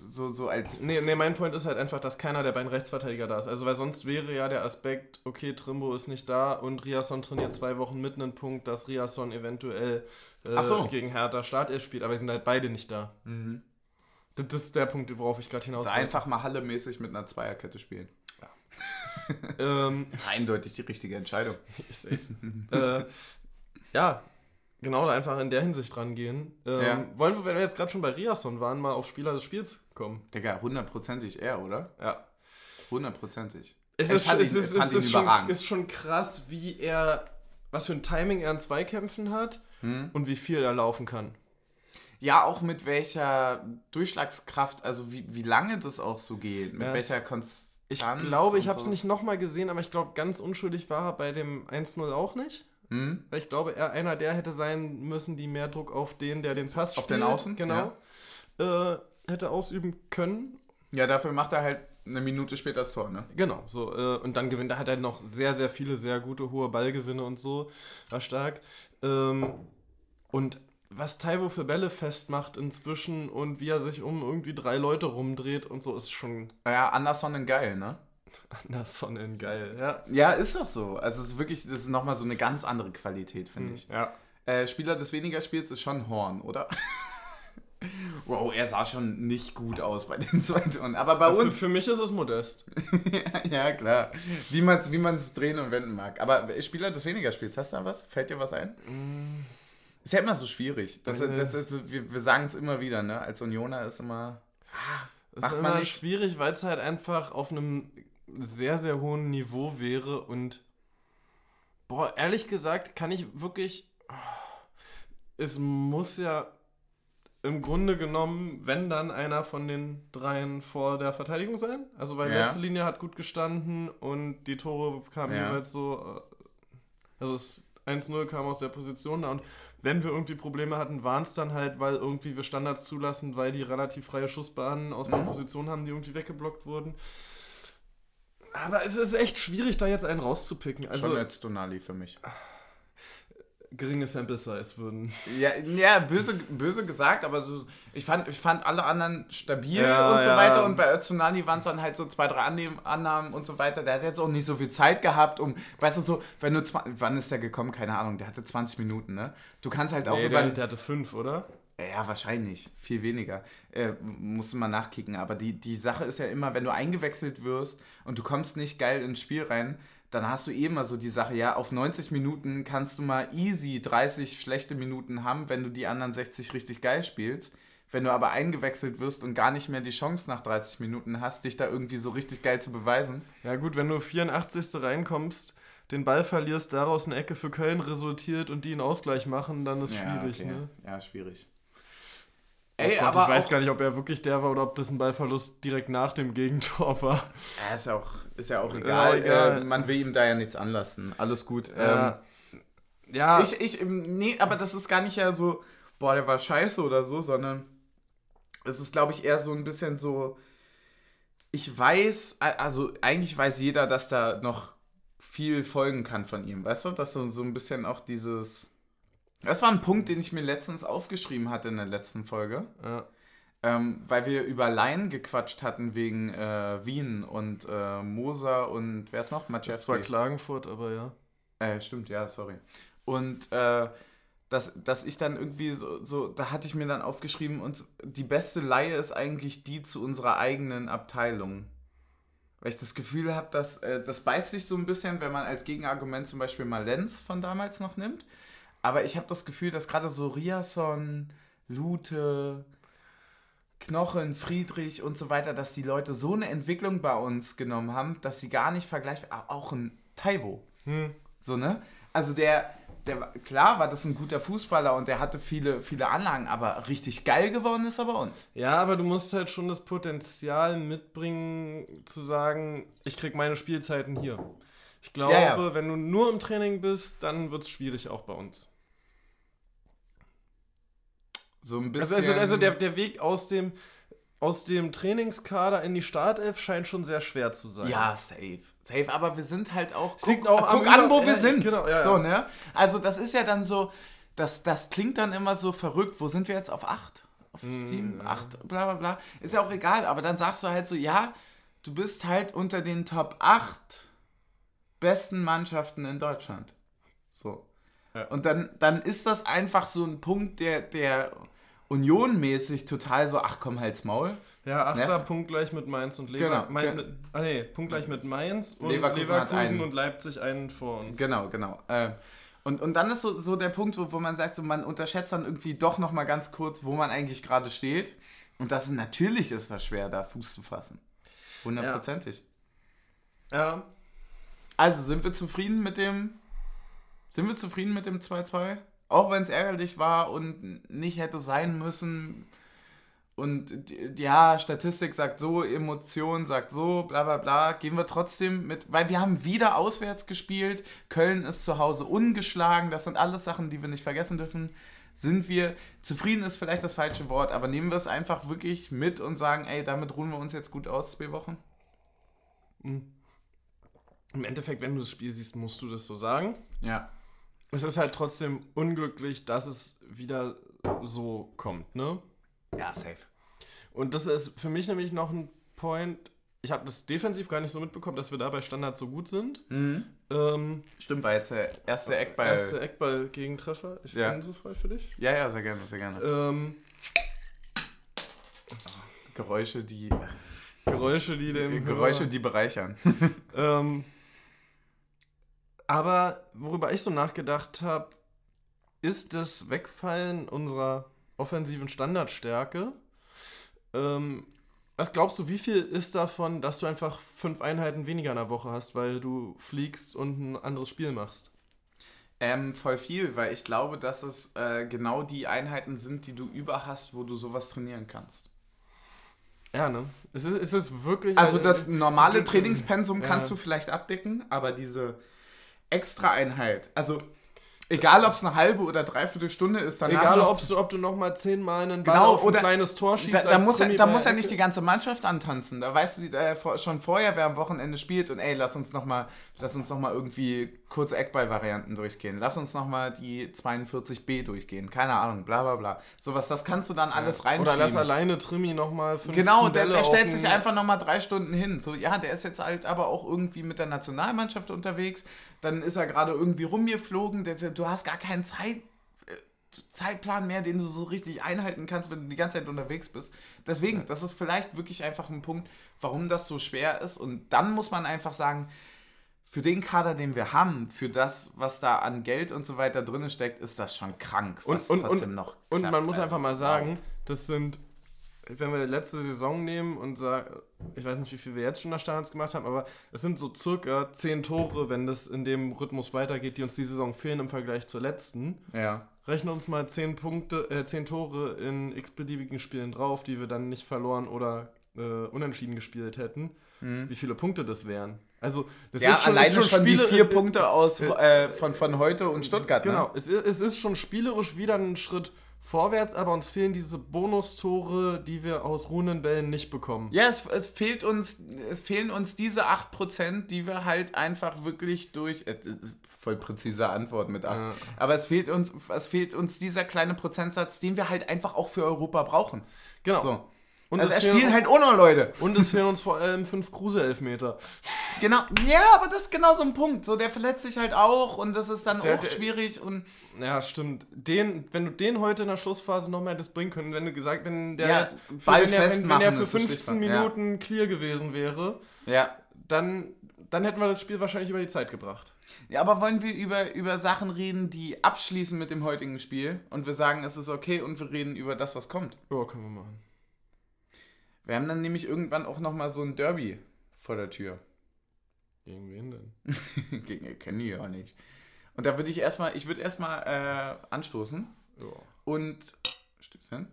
so, so als, Nee, nee, mein Point ist halt einfach, dass keiner der beiden Rechtsverteidiger da ist. Also, weil sonst wäre ja der Aspekt, okay, Trimbo ist nicht da und Riasson trainiert zwei Wochen mit einem Punkt, dass Riasson eventuell äh, so. gegen Hertha Startelf spielt, aber sie sind halt beide nicht da. Mhm. Das, das ist der Punkt, worauf ich gerade hinaus wollte. einfach mal Halle-mäßig mit einer Zweierkette spielen. Ähm, Eindeutig die richtige Entscheidung. Äh, ja, genau, da einfach in der Hinsicht rangehen. Ähm, Ja. Wollen wir, wenn wir jetzt gerade schon bei Riasson waren, mal auf Spieler des Spiels kommen? Digga, hundertprozentig er, oder? Ja. Hundertprozentig. Es ist, fand es ihn- ist, es ihn ist, schon, ist schon krass, wie er, was für ein Timing er in Zweikämpfen hat Hm? und wie viel er laufen kann. Ja, auch mit welcher Durchschlagskraft, also wie, wie lange das auch so geht, mit Ja. welcher Konstanz. Ich glaube, ich habe es so. nicht nochmal gesehen, aber ich glaube, ganz unschuldig war er bei dem 1-0 auch nicht. Hm? Weil ich glaube, er einer der hätte sein müssen, die mehr Druck auf den, der den Pass Auf spielt. den Außen, Genau. Äh, hätte ausüben können. Ja, dafür macht er halt eine Minute später das Tor, ne? Genau, so. Äh, und dann gewinnt er, hat er noch sehr, sehr viele, sehr gute, hohe Ballgewinne und so. War stark. Ähm, und was Taiwo für Bälle festmacht inzwischen und wie er sich um irgendwie drei Leute rumdreht und so, ist schon. Ja, Anderson geil, ne? Anderson in geil, ja. Ja, ist doch so. Also es ist wirklich, das ist nochmal so eine ganz andere Qualität, finde ich. Ja. Äh, Spieler des weniger Spiels ist schon Horn, oder? wow, er sah schon nicht gut aus bei den zwei Toren. Aber bei Für, uns. für mich ist es modest. ja, klar. Wie man es wie man's drehen und wenden mag. Aber Spieler des weniger Spiels, hast du da was? Fällt dir was ein? Ist ja immer so schwierig. Das, Äh. das, das, wir wir sagen es immer wieder, ne? Als Unioner ist immer. Es Macht ist immer schwierig, weil es halt einfach auf einem sehr, sehr hohen Niveau wäre und boah, ehrlich gesagt, kann ich wirklich. Es muss ja im Grunde genommen, wenn dann einer von den dreien vor der Verteidigung sein. Also weil Ja. letzte Linie hat gut gestanden und die Tore kamen Ja. jeweils so. Also das 1-0 kam aus der Position da und wenn wir irgendwie Probleme hatten, waren es dann halt, weil irgendwie wir Standards zulassen, weil die relativ freie Schussbahnen aus der Position haben, die irgendwie weggeblockt wurden. Aber es ist echt schwierig, da jetzt einen rauszupicken. Also schon jetzt Donali für mich. geringe Sample Size würden. Ja, ja böse, böse gesagt, aber so, ich, fand, ich fand alle anderen stabil Ja, und so ja. weiter. Und bei Öztunali waren es dann halt so zwei, drei Annahmen und so weiter. Der hat jetzt auch nicht so viel Zeit gehabt, um, weißt du, so, wenn du, wann ist der gekommen? Keine Ahnung, der hatte 20 Minuten, ne? Du kannst halt auch Nee, über. der, der hatte fünf, oder? Ja, wahrscheinlich. Viel weniger. Äh, musst du mal nachkicken. Aber die, die Sache ist ja immer, wenn du eingewechselt wirst und du kommst nicht geil ins Spiel rein, dann hast du eh immer so die Sache, ja, auf 90 Minuten kannst du mal easy 30 schlechte Minuten haben, wenn du die anderen 60 richtig geil spielst. Wenn du aber eingewechselt wirst und gar nicht mehr die Chance nach 30 Minuten hast, dich da irgendwie so richtig geil zu beweisen. Ja gut, wenn du 84. reinkommst, den Ball verlierst, daraus eine Ecke für Köln resultiert und die einen Ausgleich machen, dann ist schwierig, okay. ne? Ja, schwierig. Oh Ey, Gott, aber ich weiß gar nicht, ob er wirklich der war oder ob das ein Ballverlust direkt nach dem Gegentor war. Ja, ist ja auch, ist ja auch egal. egal. Äh, man will ihm da ja nichts anlassen. Alles gut. Ähm, ja, Ich, ich, ähm, nee, aber das ist gar nicht ja so, boah, der war scheiße oder so, sondern es ist, glaube ich, eher so ein bisschen so, ich weiß, also eigentlich weiß jeder, dass da noch viel folgen kann von ihm, weißt du? Dass so, so ein bisschen auch dieses, das war ein Punkt, den ich mir letztens aufgeschrieben hatte in der letzten Folge, ja. ähm, weil wir über Laien gequatscht hatten wegen äh, Wien und äh, Moser und wer ist noch? das war. Klagenfurt, aber ja. Äh, stimmt, ja, sorry. Und äh, dass, dass ich dann irgendwie so, so, da hatte ich mir dann aufgeschrieben, und die beste Laie ist eigentlich die zu unserer eigenen Abteilung. Weil ich das Gefühl habe, dass äh, das beißt sich so ein bisschen, wenn man als Gegenargument zum Beispiel mal Lenz von damals noch nimmt. Aber ich habe das Gefühl, dass gerade so Riasson, Lute, Knochen, Friedrich und so weiter, dass die Leute so eine Entwicklung bei uns genommen haben, dass sie gar nicht vergleichbar. Auch ein Taibo. Hm. So, ne? Also der, der klar war das ein guter Fußballer und der hatte viele, viele Anlagen, aber richtig geil geworden ist er bei uns. Ja, aber du musst halt schon das Potenzial mitbringen, zu sagen, ich krieg meine Spielzeiten hier. Ich glaube, Ja, ja. wenn du nur im Training bist, dann wird es schwierig auch bei uns. So ein bisschen. Also, also, also der, der Weg aus dem, aus dem Trainingskader in die Startelf scheint schon sehr schwer zu sein. ja, safe. Safe, aber wir sind halt auch. Es liegt auch guck an, wo wir ja, sind. genau, ja, so, ja. ne? Also, das ist ja dann so. Das, das klingt dann immer so verrückt. Wo sind wir jetzt? Auf 8? Auf Mhm. 7, 8, bla bla bla. Ist ja auch egal, aber dann sagst du halt so, ja, du bist halt unter den Top 8 besten Mannschaften in Deutschland. So. Ja. Und dann, dann ist das einfach so ein Punkt, der, der Union-mäßig total so, ach komm, halt's Maul. Ja, achter Ne? Punkt gleich mit Mainz und Lever Genau, Mein, ge- ah, nee, Punkt gleich mit Mainz und Leverkusen Leverkusen, und Leipzig einen vor uns. Genau, genau. Äh, und, und dann ist so, so der Punkt, wo, wo man sagt, so, man unterschätzt dann irgendwie doch nochmal ganz kurz, wo man eigentlich gerade steht. Und das ist, natürlich ist das schwer, da Fuß zu fassen. Hundertprozentig. Ja, Also sind wir zufrieden mit dem. Sind wir zufrieden mit dem 2-2? Auch wenn es ärgerlich war und nicht hätte sein müssen. Und ja, Statistik sagt so, Emotion sagt so, bla bla bla. Gehen wir trotzdem mit, weil wir haben wieder auswärts gespielt. Köln ist zu Hause ungeschlagen. Das sind alles Sachen, die wir nicht vergessen dürfen. sind wir, zufrieden ist vielleicht das falsche Wort, aber nehmen wir es einfach wirklich mit und sagen, ey, damit ruhen wir uns jetzt gut aus, zwei Wochen? Mhm. Im Endeffekt, wenn du das Spiel siehst, musst du das so sagen. Ja. Es ist halt trotzdem unglücklich, dass es wieder so kommt, ne? Ja, safe. Und das ist für mich nämlich noch ein Point. Ich habe das defensiv gar nicht so mitbekommen, dass wir da bei Standard so gut sind. Mhm. Ähm, Stimmt, war jetzt der erste Eckball. erste Eckball-Gegentreffer. Ich Ja. bin so frei für dich. Ja, ja, sehr gerne, sehr gerne. Ähm, Geräusche, die, Geräusche, die den. Geräusche, die bereichern. Ähm, aber worüber ich so nachgedacht habe, ist das Wegfallen unserer offensiven Standardstärke. Ähm, was glaubst du, wie viel ist davon, dass du einfach fünf Einheiten weniger in der Woche hast, weil du fliegst und ein anderes Spiel machst? Ähm, voll viel, weil ich glaube, dass es äh, genau die Einheiten sind, die du über hast, wo du sowas trainieren kannst. Ja, ne? Es ist, es ist wirklich. Also das normale Trainingspensum ja. kannst du vielleicht abdecken, aber diese extra Einheit, also egal ob es eine halbe oder dreiviertel Stunde ist, danach Egal, ob du, ob du nochmal zehnmal einen Ball Genau, auf ein oder- kleines Tor schießt. Da, da, muss, da muss ja nicht die ganze Mannschaft antanzen. Da weißt du äh, schon vorher, wer am Wochenende spielt und ey, lass uns nochmal noch mal irgendwie kurze Eckball-Varianten durchgehen. Lass uns nochmal die 42b durchgehen. Keine Ahnung, bla bla bla. Sowas, das kannst du dann alles Oder reinschieben. lass alleine Trimi nochmal 15 Genau, der, der stellt sich einfach nochmal drei Stunden hin. So, ja, der ist jetzt halt aber auch irgendwie mit der Nationalmannschaft unterwegs. Dann ist er gerade irgendwie rumgeflogen. Der, du hast gar keinen Zeit, äh, Zeitplan mehr, den du so richtig einhalten kannst, wenn du die ganze Zeit unterwegs bist. Deswegen, das ist vielleicht wirklich einfach ein Punkt, warum das so schwer ist. Und dann muss man einfach sagen, für den Kader, den wir haben, für das, was da an Geld und so weiter drin steckt, ist das schon krank, Und- was und- trotzdem und- noch Und klappt. man muss Also, einfach mal sagen, das sind, wenn wir letzte Saison nehmen und sagen, ich weiß nicht, wie viel wir jetzt schon nach Standards gemacht haben, aber es sind so circa 10 Tore, wenn das in dem Rhythmus weitergeht, die uns die Saison fehlen im Vergleich zur letzten. Ja. Rechne uns mal 10 Punkte, äh, 10 Tore in x-beliebigen Spielen drauf, die wir dann nicht verloren oder äh, unentschieden gespielt hätten. Wie viele Punkte das wären. Also, das. Ja, alleine ist schon, die Spiele- vier Punkte aus, äh, von, von heute und Stuttgart. Genau, Ne? es, ist, es ist schon spielerisch wieder ein Schritt vorwärts, aber uns fehlen diese Bonustore, die wir aus ruhenden Bällen nicht bekommen. Ja, es, es, fehlt uns, es fehlen uns diese 8%, die wir halt einfach wirklich durch. Äh, voll präzise Antwort mit 8. Ja. Aber es fehlt, uns, es fehlt uns dieser kleine Prozentsatz, den wir halt einfach auch für Europa brauchen. Genau. So. Und, also es spielen halt ohne Leute. und es fehlen uns vor allem fünf Kruse-Elfmeter. Genau. Ja, aber das ist genau so ein Punkt. So, der verletzt sich halt auch und das ist dann Der- auch der- schwierig und. Ja, stimmt. Den, wenn du den heute in der Schlussphase noch mal hättest bringen können, wenn du gesagt, wenn der Ja, für, wenn, der, wenn, wenn der für ist so 15 Stichwort, ja. Minuten clear gewesen wäre, Ja. dann, dann hätten wir das Spiel wahrscheinlich über die Zeit gebracht. Ja, aber wollen wir über, über Sachen reden, die abschließen mit dem heutigen Spiel und wir sagen, es ist okay und wir reden über das, was kommt? Ja, können wir machen. Wir haben dann nämlich irgendwann auch nochmal so ein Derby vor der Tür. Gegen wen denn? Gegen ihr kennen die ja nicht. Und da würde ich erstmal, ich würde erstmal äh, anstoßen Ja. und. Stößchen.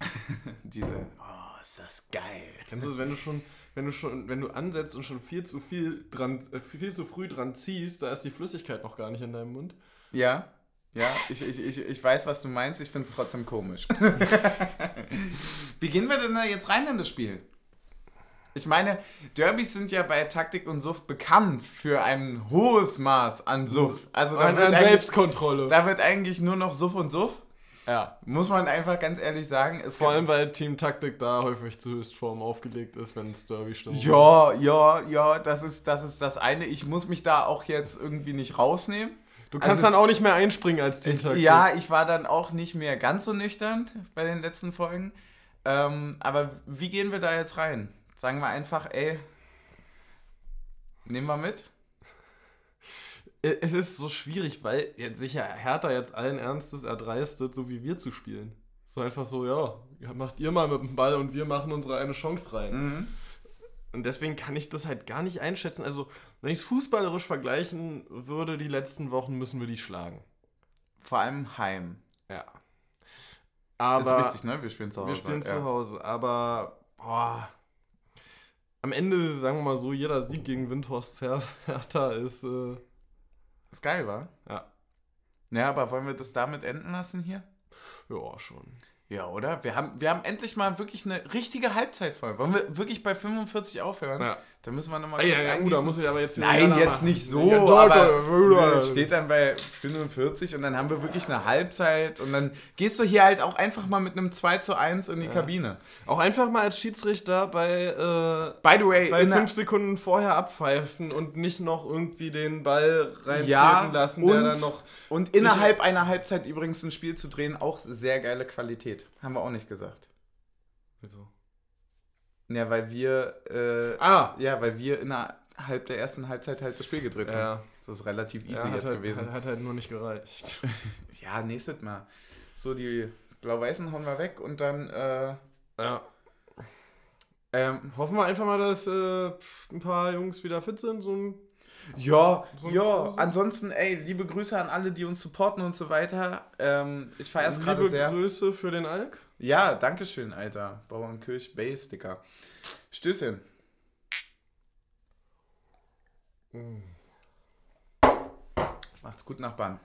Diese. Oh, ist das geil. Kennst du es, wenn du schon, wenn du schon, wenn du ansetzt und schon viel zu viel dran, äh, viel zu früh dran ziehst, da ist die Flüssigkeit noch gar nicht in deinem Mund. Ja, ja, ich, ich, ich, ich weiß, was du meinst, ich finde es trotzdem komisch. Wie gehen wir denn da jetzt rein in das Spiel? Ich meine, Derbys sind ja bei Taktik und Suff bekannt für ein hohes Maß an Suff. Also da An, wird, an Selbstkontrolle. da wird eigentlich nur noch Suff und Suff. ja. Muss man einfach ganz ehrlich sagen. Vor allem, weil Team Taktik da häufig zu Höchstform aufgelegt ist, wenn es Derby stimmt. Ja, ja, ja, das ist, das ist das eine. Ich muss mich da auch jetzt irgendwie nicht rausnehmen. Du kannst Also dann auch nicht mehr einspringen als Taktik. Ja, ich war dann auch nicht mehr ganz so nüchtern bei den letzten Folgen. Ähm, aber wie gehen wir da jetzt rein? Sagen wir einfach, ey, nehmen wir mit? Äh, Es ist so schwierig, weil jetzt sicher Hertha jetzt allen Ernstes erdreistet, so wie wir zu spielen. So einfach so, ja, macht ihr mal mit dem Ball und wir machen unsere eine Chance rein. Mhm. Und deswegen kann ich das halt gar nicht einschätzen. Also, wenn ich es fußballerisch vergleichen würde, die letzten Wochen müssen wir die schlagen. Vor allem Heim. Ja. Das Aber ist wichtig, ne? Wir spielen zu Hause. wir spielen ja. zu Hause. Aber, boah. Am Ende, sagen wir mal so, jeder Sieg gegen Windhorst Her- Hertha ist, äh, Ist geil, war? ja. Ja, aber wollen wir das damit enden lassen hier? Ja, schon. Ja, oder? Wir haben, wir haben endlich mal wirklich eine richtige Halbzeit voll. Wollen wir wirklich bei 45 aufhören? Ja. Da müssen wir nochmal Ah, ja, kurz ja, gut, da muss ich aber jetzt Nein, Ja, jetzt machen. nicht so, Ja, doch, aber doch, es steht dann bei 45 und dann haben wir wirklich eine Halbzeit und dann gehst du hier halt auch einfach mal mit einem 2 zu 1 in die Kabine. Auch einfach mal als Schiedsrichter bei, äh, By the way, bei in der- fünf Sekunden vorher abpfeifen und nicht noch irgendwie den Ball reintreten ja, lassen, und, der dann noch. und innerhalb einer Halbzeit übrigens ein Spiel zu drehen, auch sehr geile Qualität. Haben wir auch nicht gesagt. Wieso? Ja, weil wir, äh, Ah! ja, weil wir innerhalb der ersten Halbzeit halt das Spiel gedreht haben. Ja, Das ist relativ easy ja jetzt halt, gewesen. hat, hat halt nur nicht gereicht. Ja, nächstes Mal. So, die Blau-Weißen hauen wir weg und dann, äh, Ja. ähm, Hoffen wir einfach mal, dass äh, ein paar Jungs wieder fit sind. So ein ja, So ja, ansonsten, ey, liebe Grüße an alle, die uns supporten und so weiter. Ähm, ich feiere es gerade liebe sehr. Grüße für den Alk. Ja, danke schön, Alter. Bauernkirch Base, Dicker. Stößchen. Macht's gut, Nachbarn.